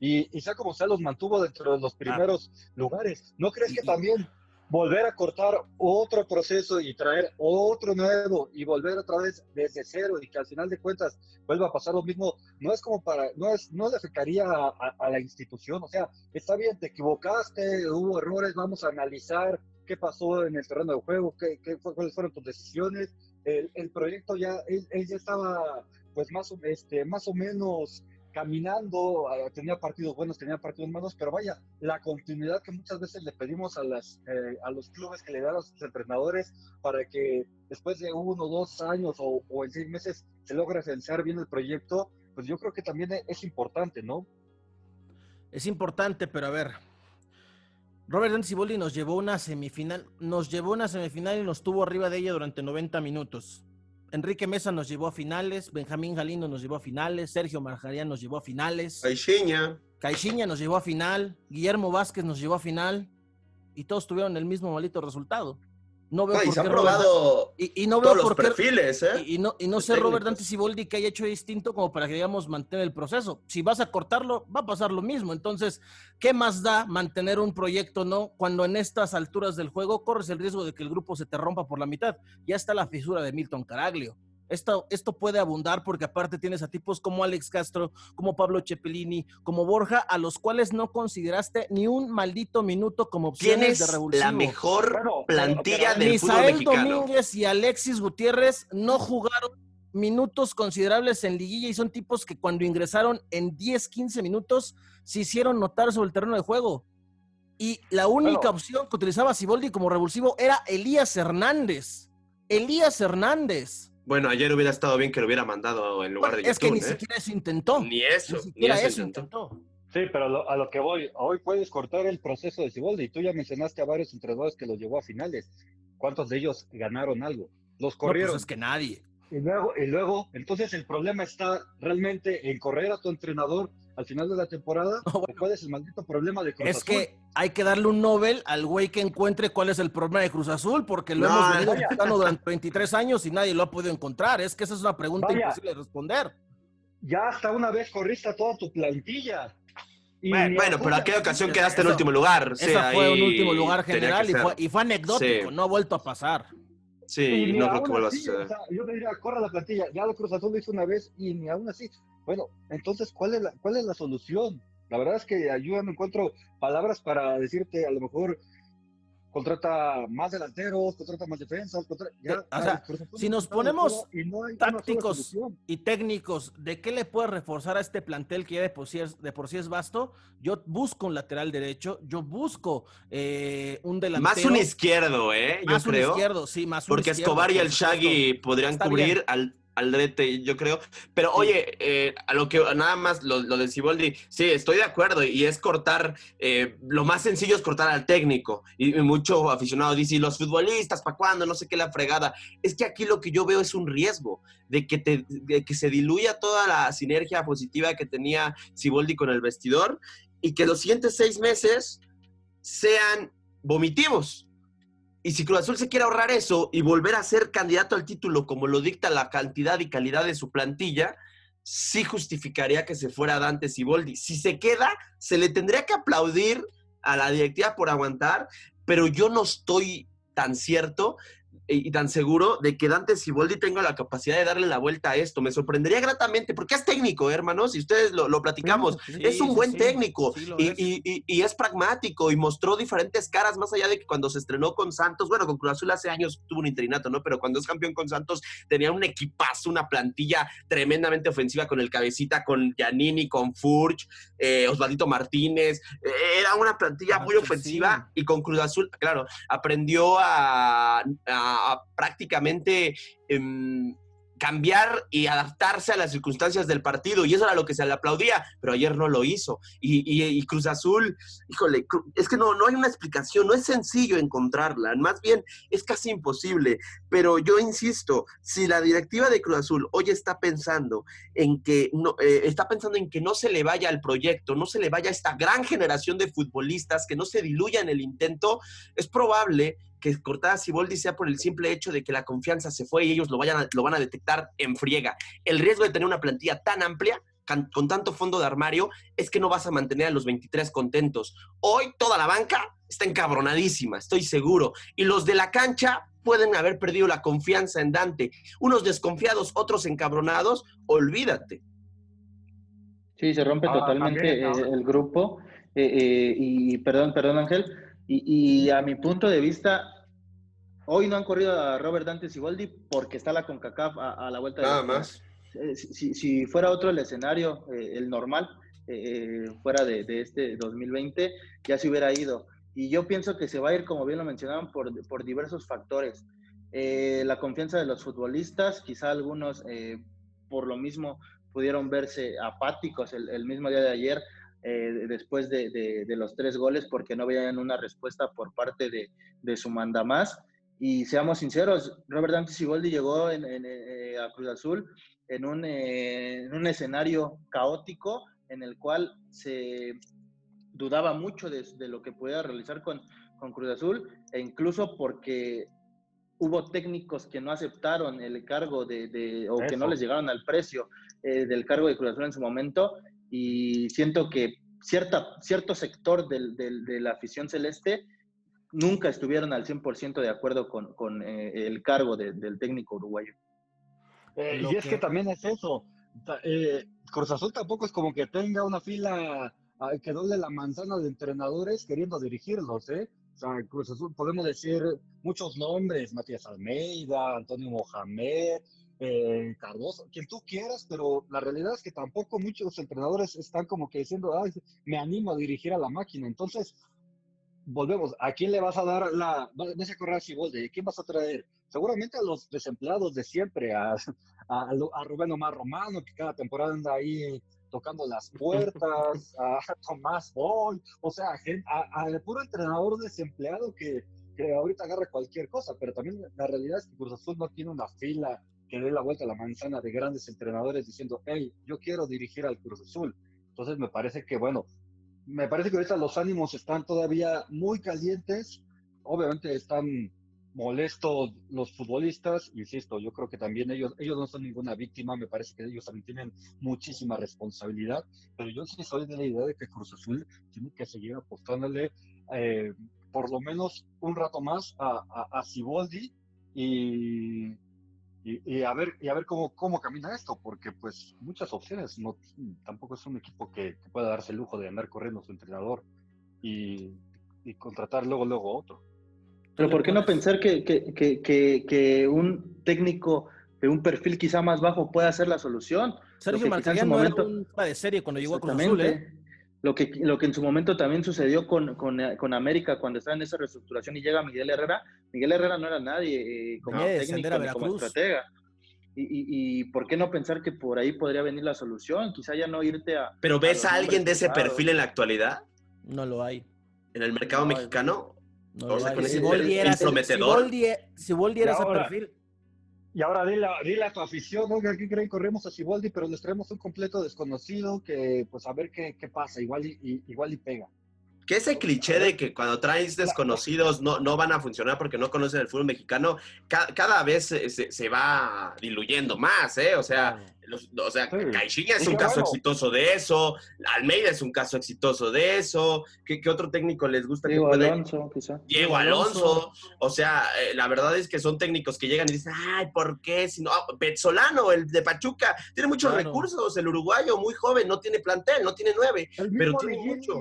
Y, y sea como sea, los mantuvo dentro de los primeros lugares. ¿No crees que y- también volver a cortar otro proceso y traer otro nuevo y volver otra vez desde cero y que al final de cuentas vuelva a pasar lo mismo, no es como para, no es, no le afectaría a, la institución, o sea, está bien, te equivocaste, hubo errores, vamos a analizar qué pasó en el terreno de juego, qué, qué cuáles fueron tus decisiones, el, el proyecto ya, él, ya estaba pues más este, más o menos caminando, ah, tenía partidos buenos, tenía partidos malos, pero vaya, la continuidad que muchas veces le pedimos a, las, eh, a los clubes que le dan a sus entrenadores para que después de uno, dos años o, o en seis meses se logre afianzar bien el proyecto, pues yo creo que también e- es importante, ¿no? Es importante, pero a ver. Robert Dante Siboldi nos llevó una semifinal, nos llevó una semifinal y nos tuvo arriba de ella durante 90 minutos. Enrique Mesa nos llevó a finales, Benjamín Galindo nos llevó a finales, Sergio Marjarián nos llevó a finales, Caixinha. Caixinha nos llevó a final, Guillermo Vázquez nos llevó a final y todos tuvieron el mismo malito resultado. No veo y por se qué han Robert- probado y, y no veo todos los qué perfiles, ¿eh? y, y no, y no sé, Robert. Dante Siboldi, que haya hecho distinto como para que, digamos, mantener el proceso. Si vas a cortarlo, va a pasar lo mismo. Entonces, ¿qué más da mantener un proyecto, no? Cuando en estas alturas del juego corres el riesgo de que el grupo se te rompa por la mitad. Ya está la fisura de Milton Caraglio. Esto, esto puede abundar porque aparte tienes a tipos como Alex Castro, como Pablo Cepelini, como Borja, a los cuales no consideraste ni un maldito minuto como ¿Quién opciones es de revulsivo. la mejor plantilla pero del fútbol Misael mexicano? Domínguez y Alexis Gutiérrez no jugaron minutos considerables en liguilla y son tipos que cuando ingresaron en 10, 15 minutos se hicieron notar sobre el terreno de juego. Y la única opción que utilizaba Siboldi como revulsivo era Elías Hernández. Elías Hernández. Bueno, ayer hubiera estado bien que lo hubiera mandado en lugar Bueno, de es que ni ¿eh? siquiera eso intentó. Ni eso, Ni eso eso intentó. intentó. Sí, pero lo- a lo que voy, hoy puedes cortar el proceso de Siboldi. Tú ya mencionaste a varios entrenadores que los llevó a finales. ¿Cuántos de ellos ganaron algo? Los No, corrieron. pues es que nadie. Y luego, y luego, entonces el problema está realmente en correr a tu entrenador al final de la temporada. No, bueno. ¿O cuál es el maldito problema de Cruz Es Azul? que hay que darle un Nobel al güey que encuentre cuál es el problema de Cruz Azul, porque lo No, hemos venido buscando durante 23 años y nadie lo ha podido encontrar. Es que esa es una pregunta Vaya. imposible de responder. ya hasta una vez corriste a toda tu plantilla. Bueno, bueno, a pero aquella ocasión Eso- quedaste en último lugar. Esa fue un último lugar general y fue, y fue anecdótico, Sí. no ha vuelto a pasar. Sí, Y no creo que vuelva a suceder. o sea, yo me diría, corra la plantilla. Ya lo Cruz Azul lo hizo una vez y ni aún así. Bueno, entonces, ¿cuál es la, cuál es la solución? La verdad es que yo no encuentro palabras para decirte, a lo mejor, contrata más delanteros, contrata más defensas, contra- ya, Eh, o sea, Cruz Azul si nos ponemos y no tácticos y técnicos, ¿de qué le puede reforzar a este plantel que ya de por sí es, de por sí es vasto? Yo busco un lateral derecho, yo busco eh, un delantero. Más un izquierdo, ¿eh? Yo más un creo. izquierdo, sí, más un Porque izquierdo, Escobar y el. Shaggy podrían Está cubrir bien. al Aldrete, yo creo. Pero oye, eh, a lo que nada más lo, lo de Siboldi, sí, estoy de acuerdo. Y es cortar, eh, lo más sencillo es cortar al técnico. Y, y mucho aficionado dice, ¿y los futbolistas, ¿para cuándo? No sé qué la fregada. Es que aquí lo que yo veo es un riesgo de que, te, de que se diluya toda la sinergia positiva que tenía Siboldi con el vestidor y que los siguientes seis meses sean vomitivos. Y si Cruz Azul se quiere ahorrar eso y volver a ser candidato al título como lo dicta la cantidad y calidad de su plantilla, sí justificaría que se fuera Dante Siboldi. Si se queda, se le tendría que aplaudir a la directiva por aguantar, pero yo no estoy tan cierto y tan seguro de que Dante Siboldi tenga la capacidad de darle la vuelta a esto. Me sorprendería gratamente, porque es técnico, ¿eh, hermanos, y ustedes lo, lo platicamos. Sí, es un buen sí, técnico sí y, es. y- y- y es pragmático y mostró diferentes caras, más allá de que cuando se estrenó con Santos, bueno, con Cruz Azul hace años tuvo un interinato, ¿no? Pero cuando es campeón con Santos tenía un equipazo, una plantilla tremendamente ofensiva con el cabecita, con Giannini, con Furch, eh, Osvaldito Martínez. Eh, era una plantilla Ah, muy ofensiva y con Cruz Azul, claro, aprendió a, a- prácticamente em, cambiar y adaptarse a las circunstancias del partido, y eso era lo que se le aplaudía, pero ayer no lo hizo. Y, Cruz Azul, híjole, es que no, no hay una explicación, no es sencillo encontrarla, más bien es casi imposible, pero yo insisto, si la directiva de Cruz Azul hoy está pensando en que no, eh, está pensando en que no se le vaya al proyecto, no se le vaya a esta gran generación de futbolistas, que no se diluya en el intento, es probable que cortada Siboldi sea por el simple hecho de que la confianza se fue y ellos lo, vayan a- lo van a detectar en friega. El riesgo de tener una plantilla tan amplia, can- con tanto fondo de armario, es que no vas a mantener a los 23 contentos. Hoy toda la banca está encabronadísima, estoy seguro. Y los de la cancha pueden haber perdido la confianza en Dante. Unos desconfiados, otros encabronados, olvídate. Sí, se rompe Ah, totalmente también, eh, ¿no? el grupo. eh, eh, y perdón, perdón, Ángel. Y, y a mi punto de vista, hoy no han corrido a Robert Dante Siboldi porque está la CONCACAF a, a la vuelta de la esquina. Eh, si, fuera otro el escenario, eh, el normal, eh, fuera de, de este 2020, ya se hubiera ido. Y yo pienso que se va a ir, como bien lo mencionaban, por, por diversos factores. Eh, la confianza de los futbolistas, quizá algunos eh, por lo mismo pudieron verse apáticos el, el mismo día de ayer, eh, después de, de- de los tres goles, porque no veían una respuesta por parte de, de su mandamás. Y seamos sinceros, Robert Dante Siboldi llegó en- en, eh, a Cruz Azul en un, eh, en un escenario caótico en el cual se dudaba mucho de, de lo que podía realizar con, con Cruz Azul, e incluso porque hubo técnicos que no aceptaron el cargo de, de- o que no Eso. les llegaron al precio eh, del cargo de Cruz Azul en su momento, y siento que cierta, cierto sector del- del- de la afición celeste nunca estuvieron al 100% de acuerdo con, con, eh, el cargo de- del técnico uruguayo. Eh, y es que- que también es eso. Eh, Cruz Azul tampoco es como que tenga una fila ah, que doble la manzana de entrenadores queriendo dirigirlos, ¿eh? O sea, Cruz Azul podemos decir muchos nombres, Matías Almeida, Antonio Mohamed, eh, Cardoso, quien tú quieras, pero la realidad es que tampoco muchos entrenadores están como que diciendo, Ay, me animo a dirigir a la máquina. Entonces, volvemos, ¿a quién le vas a dar la, vas a correr a Siboldi? ¿Quién vas a traer? Seguramente a los desempleados de siempre, a, a, a Rubén Omar Romano, que cada temporada anda ahí tocando las puertas, a Tomás Boy, o sea, al puro entrenador desempleado que, que ahorita agarra cualquier cosa, pero también la realidad es que Cruz Azul no tiene una fila que dé la vuelta a la manzana de grandes entrenadores diciendo, hey, yo quiero dirigir al Cruz Azul. Entonces me parece que, bueno, me parece que ahorita los ánimos están todavía muy calientes, obviamente están molestos los futbolistas, insisto, yo creo que también ellos, ellos no son ninguna víctima, me parece que ellos también tienen muchísima responsabilidad, pero yo sí soy de la idea de que Cruz Azul tiene que seguir apostándole eh, por lo menos un rato más a, a, a y, y, a ver, y a ver cómo, cómo camina esto, porque pues muchas opciones, no, tampoco es un equipo que, pueda darse el lujo de andar corriendo su entrenador y, y contratar luego, luego otro. Pero ¿por qué no pensar que, que, que, que, un técnico de un perfil quizá más bajo pueda ser la solución? Sergio Marcarian no momento... era un de serie cuando llegó a Cruz Azul, ¿eh? Lo que, lo que en su momento también sucedió con, con, con, América cuando estaba en esa reestructuración y llega Miguel Herrera. Miguel Herrera no era nadie eh, como técnico ni como estratega. Y, y, y, por qué no pensar que por ahí podría venir la solución? Quizá ya no irte a... ¿Pero ves a, a alguien de ese perfil en la actualidad? No lo hay. ¿En el mercado no, mexicano? No o sea, con si volviera, prometedor. Si volviera ese perfil. Y ahora dile, dile, a tu afición, oiga, aquí creen corremos a Siboldi, pero les traemos un completo desconocido que, pues, a ver qué, qué pasa, igual y, y, igual y pega que ese cliché de que cuando traes desconocidos no, no van a funcionar porque no conocen el fútbol mexicano, cada vez se, se, va diluyendo más, ¿eh? O sea, los, o sea Caixinha es un caso exitoso de eso, Almeida es un caso exitoso de eso, ¿qué, qué otro técnico les gusta? Diego que? Alonso, quizá. Diego Alonso, o sea, eh, la verdad es que son técnicos que llegan y dicen, ay, ¿por qué? Si no, ah, Petzolano, el de Pachuca, tiene muchos recursos, el uruguayo, muy joven, no tiene plantel, no tiene nueve, pero tiene mucho.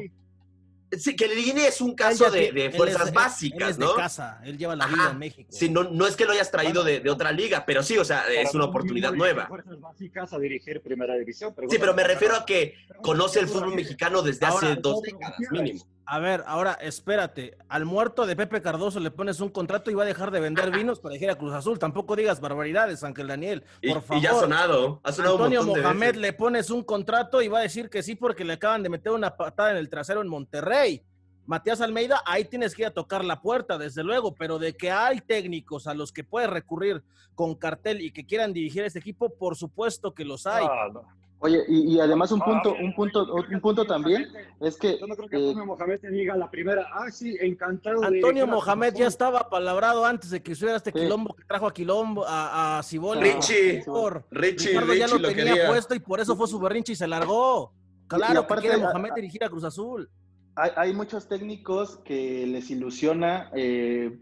Sí, que Liguini es un caso de, de, fuerzas básicas, él es ¿no? De casa, él lleva la vida en México. Sí, no, no es que lo hayas traído de, de, otra liga, pero sí, o sea, es una oportunidad nueva. Fuerzas básicas a dirigir primera división. sí, pero me refiero a que conoce el fútbol mexicano desde hace dos décadas mínimo. A ver, ahora espérate. Al muerto de Pepe Cardoso le pones un contrato y va a dejar de vender vinos para ir a Cruz Azul. Tampoco digas barbaridades, Ángel Daniel. Por favor. Y ya ha sonado. Ha sonado Antonio Mohamed le pones un contrato y va a decir que sí porque le acaban de meter una patada en el trasero en Monterrey. Matías Almeida, ahí tienes que ir a tocar la puerta, desde luego, pero de que hay técnicos a los que puedes recurrir con cartel y que quieran dirigir este equipo, por supuesto que los hay. No. Oye, y, y, además un punto, un punto, un punto también es que. Yo no creo que eh, Antonio Mohamed te diga la primera, ah, sí, encantado. Antonio Mohamed ya estaba palabrado antes de que subiera este sí. quilombo que trajo a Quilombo, a, a Ciboli. Richie, Richie, Richie, ya lo, lo tenía quería. puesto y por eso fue su berrinche y se largó. Claro, y aparte, que quiere Mohamed dirigir a Cruz Azul. Hay, hay muchos técnicos que les ilusiona eh,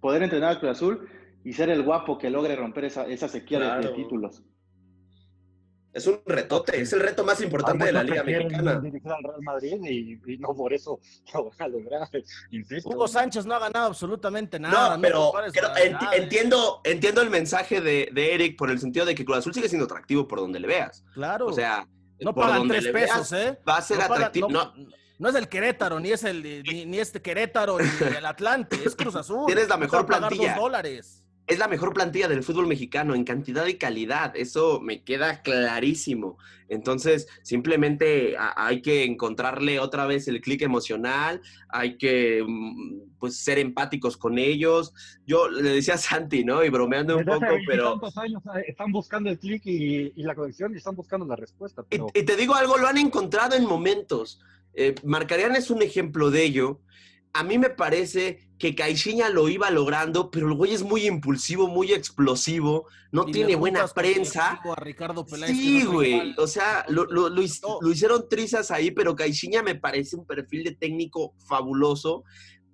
poder entrenar a Cruz Azul y ser el guapo que logre romper esa, esa sequía claro. de, de títulos. Es un retote, es el reto más importante de la Liga Mexicana. Dirigir al Real Madrid y, y, no por eso lo van a lograr. Insisto. Hugo Sánchez no ha ganado absolutamente nada. No, pero, pero enti entiendo, entiendo el mensaje de, de, Eric por el sentido de que Cruz Azul sigue siendo atractivo por donde le veas. Claro. O sea, no pagan tres pesos, veas, ¿eh? Va a ser no atractivo. Pagan, no, no es el Querétaro, ni es el ni, ni este Querétaro, ni el Atlante, es Cruz Azul. Tienes la mejor plantilla. Dos dólares es la mejor plantilla del fútbol mexicano en cantidad y calidad. Eso me queda clarísimo. Entonces, simplemente hay que encontrarle otra vez el clic emocional, hay que mm, pues ser empáticos con ellos. Yo le decía a Santi, ¿no? Y bromeando un poco, pero... años eh, están buscando el clic y, y, la conexión y están buscando la respuesta. Pero... Y, y, te digo algo, lo han encontrado en momentos. Eh, Marcarían es un ejemplo de ello. A mí me parece que Caixinha lo iba logrando, pero el güey es muy impulsivo, muy explosivo, no y tiene buena prensa. A Ricardo Peláez, sí, güey, o sea, lo, lo, lo, lo, hicieron trizas ahí, pero Caixinha me parece un perfil de técnico fabuloso.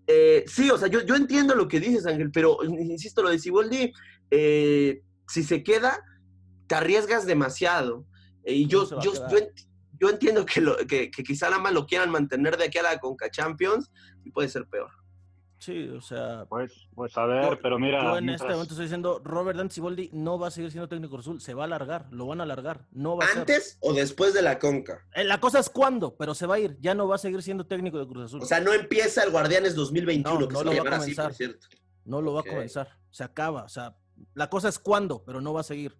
Eh, sí, o sea, yo, yo, entiendo lo que dices, Ángel, pero insisto, lo de Siboldi, eh, si se queda, te arriesgas demasiado. Eh, y yo, yo, yo, yo, entiendo que, que, que quizá nada más lo quieran mantener de aquí a la Conca Champions y puede ser peor. Sí, o sea. Pues, pues a ver, pero mira. Yo en este momento estoy diciendo, Robert Dante Siboldi no va a seguir siendo técnico azul, se va a alargar, lo van a alargar, no va a ¿Antes o después de la Conca? Eh, la cosa es cuándo, pero se va a ir, ya no va a seguir siendo técnico de Cruz Azul. O sea, no empieza el Guardianes 2021, no, que no se lo va va a así, comenzar. por cierto. No lo va a comenzar, se acaba, o sea, la cosa es cuándo, pero no va a seguir.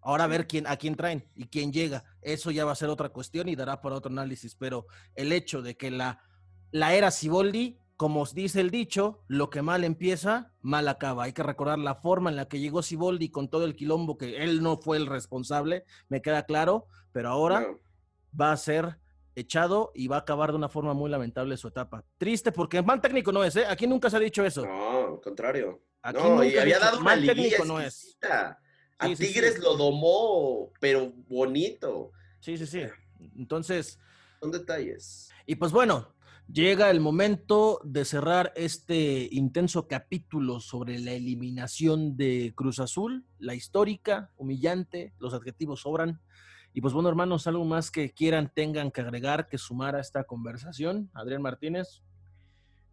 Ahora a ver quién, a quién traen y quién llega. Eso ya va a ser otra cuestión y dará para otro análisis. Pero el hecho de que la, la era Siboldi, como os dice el dicho, lo que mal empieza, mal acaba. Hay que recordar la forma en la que llegó Siboldi con todo el quilombo, que él no fue el responsable, me queda claro, pero ahora No. va a ser echado y va a acabar de una forma muy lamentable su etapa. Triste porque mal técnico no es, ¿eh? Aquí nunca se ha dicho eso. No, al contrario. Aquí no, y había dado mal técnico no es. A Sí, sí, Tigres sí. lo domó, pero bonito. Sí, sí, sí. Entonces, Son detalles. y pues bueno, llega el momento de cerrar este intenso capítulo sobre la eliminación de Cruz Azul, la histórica, humillante, los adjetivos sobran. Y pues bueno, hermanos, algo más que quieran, tengan que agregar, que sumar a esta conversación. Adrián Martínez.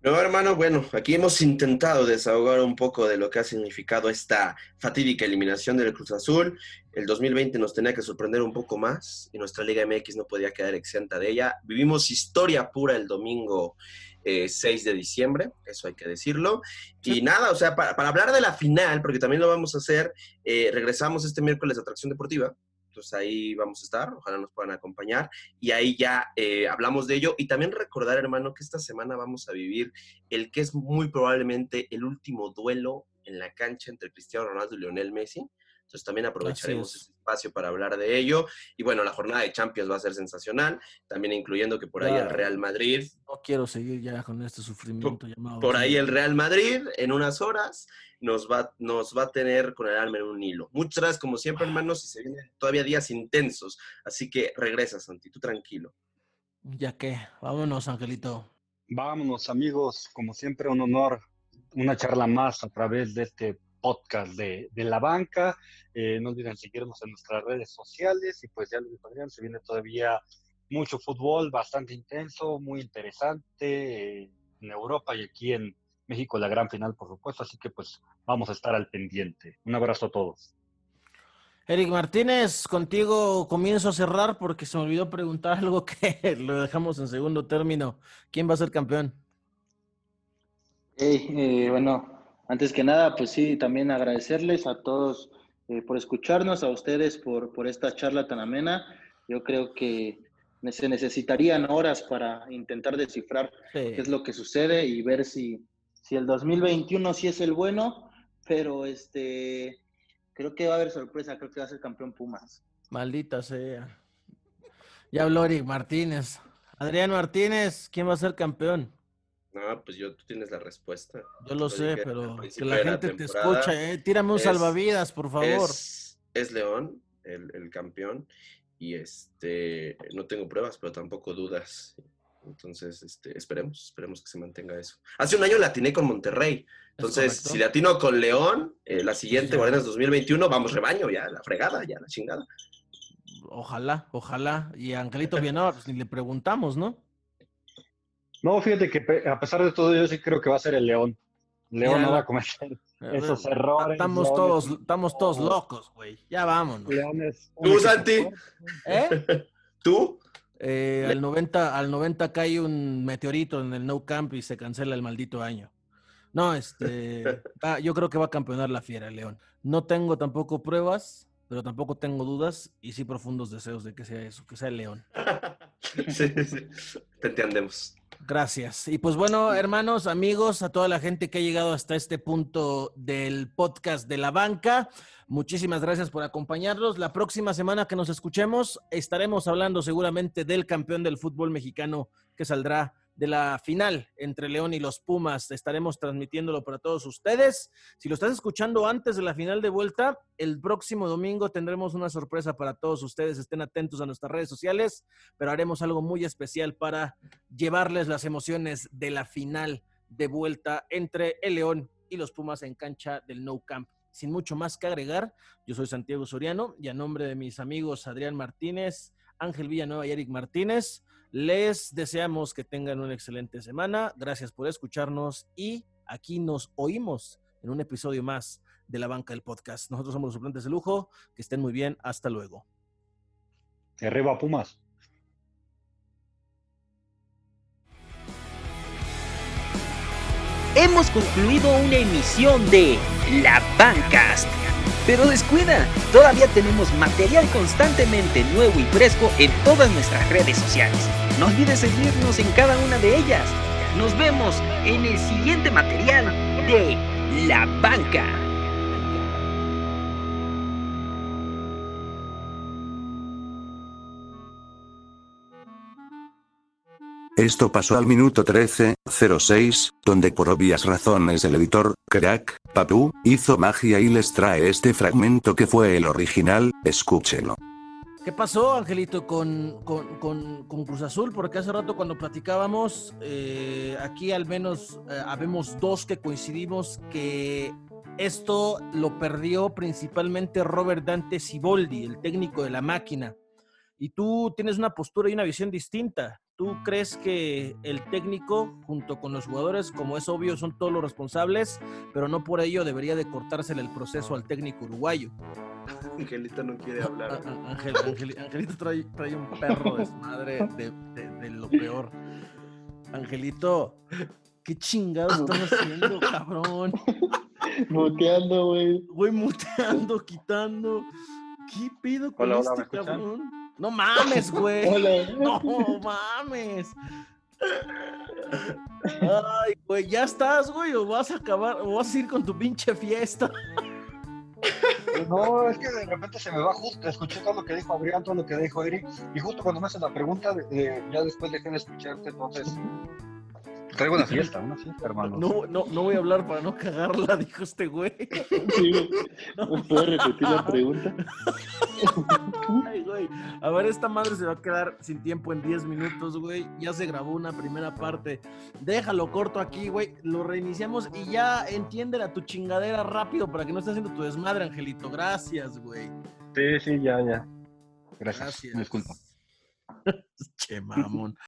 No, hermano, bueno, aquí hemos intentado desahogar un poco de lo que ha significado esta fatídica eliminación del Cruz Azul. El 2020 nos tenía que sorprender un poco más y nuestra Liga MX no podía quedar exenta de ella. Vivimos historia pura el domingo eh, 6 de diciembre, eso hay que decirlo. Y nada, o sea, para, para hablar de la final, porque también lo vamos a hacer, eh, regresamos este miércoles a Atracción Deportiva. Entonces ahí vamos a estar, ojalá nos puedan acompañar. Y ahí ya eh, hablamos de ello. Y también recordar, hermano, que esta semana vamos a vivir el que es muy probablemente el último duelo en la cancha entre Cristiano Ronaldo y Lionel Messi. Entonces también aprovecharemos es. este espacio para hablar de ello. Y bueno, la jornada de Champions va a ser sensacional, también incluyendo que por ahí el. Real Madrid, No quiero seguir ya con este sufrimiento llamado. por ahí el Real Madrid en unas horas nos va, nos va a tener con el alma en un hilo. Muchas gracias como siempre, hermanos, y se vienen todavía días intensos. Así que regresa, Santi, tú tranquilo. Ya que, vámonos, Angelito. Vámonos, amigos. Como siempre, un honor, una charla más a través de este podcast de, de la banca. Eh, no olviden seguirnos en nuestras redes sociales y pues ya lo dijo Adrián, se viene todavía mucho fútbol, bastante intenso, muy interesante eh, en Europa y aquí en México la gran final, por supuesto. Así que pues vamos a estar al pendiente. Un abrazo a todos. Eric Martínez, contigo comienzo a cerrar porque se me olvidó preguntar algo que lo dejamos en segundo término. ¿Quién va a ser campeón? Hey, eh, bueno, antes que nada, pues sí, también agradecerles a todos eh, por escucharnos, a ustedes por, por esta charla tan amena. Yo creo que se necesitarían horas para intentar descifrar qué es lo que sucede y ver si, si el 2021 sí es el bueno, pero este creo que va a haber sorpresa, creo que va a ser campeón Pumas. Maldita sea. Ya habló Eric Martínez. Adrián Martínez, ¿quién va a ser campeón? No, pues yo, tú tienes la respuesta. Yo lo sé, pero que la gente te escucha, ¿eh? Tírame un Es- salvavidas, por favor. Es, es León, el, el campeón, y este, no tengo pruebas, pero tampoco dudas. Entonces, este, esperemos, esperemos que se mantenga eso. Hace un año la atiné con Monterrey. Entonces, si la atino con León, eh, la siguiente. Guardianes 2021, vamos rebaño, ya, la fregada, ya, la chingada. Ojalá, ojalá. Y a Angelito Villanueva, pues ni le preguntamos, ¿no? No, fíjate que a pesar de todo, yo sí creo que va a ser el León. León Mira, no va a cometer esos errores. Estamos León todos, estamos todos locos, güey. Ya vámonos. León es un ¿Tú, Santi? ¿Eh? ¿Tú? Eh, al 90, al 90 cae un meteorito en el No Camp y se cancela el maldito año. No, este, va- yo creo que va a campeonar la fiera, León. No tengo tampoco pruebas, pero tampoco tengo dudas y sí profundos deseos de que sea eso, que sea el León. sí, sí, te entendemos. Gracias. Y pues bueno, hermanos, amigos, a toda la gente que ha llegado hasta este punto del podcast de la banca, muchísimas gracias por acompañarnos. La próxima semana que nos escuchemos estaremos hablando seguramente del campeón del fútbol mexicano que saldrá de la final entre León y los Pumas. Estaremos transmitiéndolo para todos ustedes. Si lo estás escuchando antes de la final de vuelta, el próximo domingo tendremos una sorpresa para todos ustedes. Estén atentos a nuestras redes sociales, pero haremos algo muy especial para llevarles las emociones de la final de vuelta entre el León y los Pumas en cancha del No Camp. Sin mucho más que agregar, yo soy Santiago Soriano y a nombre de mis amigos Adrián Martínez, Ángel Villanueva y Eric Martínez, Les deseamos que tengan una excelente semana. Gracias por escucharnos y aquí nos oímos en un episodio más de la banca del podcast. Nosotros somos los suplentes de lujo. Que estén muy bien. Hasta luego. Arriba Pumas. Hemos concluido una emisión de La Bancast. Pero descuida, todavía tenemos material constantemente nuevo y fresco en todas nuestras redes sociales. No olvides seguirnos en cada una de ellas. Nos vemos en el siguiente material de La Banca. Esto pasó al minuto 13.06, donde por obvias razones el editor, Crack, Papu, hizo magia y les trae este fragmento que fue el original, escúchelo. ¿Qué pasó, Angelito, con, con, con- Cruz Azul? Porque hace rato cuando platicábamos, eh, aquí al menos eh, habemos dos que coincidimos que esto lo perdió principalmente Robert Dante Siboldi, el técnico de la máquina. Y tú tienes una postura y una visión distinta. ¿Tú crees que el técnico, junto con los jugadores, como es obvio, son todos los responsables, pero no por ello debería de cortársele el proceso al técnico uruguayo? Angelito no quiere hablar. Angelito trae, trae un perro desmadre de, de, de lo peor. Angelito, ¿qué chingados estás haciendo, cabrón? Muteando, güey. Güey, muteando, quitando. ¿Qué pido con Hola, hola, este cabrón? No mames, güey. No mames. Ay, güey, ¿ya estás, güey? ¿O vas a acabar? ¿O vas a ir con tu pinche fiesta? No, es que de repente se me va justo. Escuché todo lo que dijo Adrián, todo lo que dijo Eric. Y justo cuando me hacen la pregunta, eh, ya después dejé de escucharte. Entonces, traigo una fiesta, una fiesta, hermano. No, no, no voy a hablar para no cagarla, dijo este güey. Sí, güey. ¿Me puedes repetir la pregunta? Ay, güey. A ver, esta madre se va a quedar sin tiempo en 10 minutos, güey. Ya se grabó una primera parte. Déjalo corto aquí, güey. Lo reiniciamos y ya entiende a tu chingadera rápido para que no estés haciendo tu desmadre, Angelito. Gracias, güey. Sí, sí, ya, ya. Gracias. Gracias. Disculpa. che, mamón.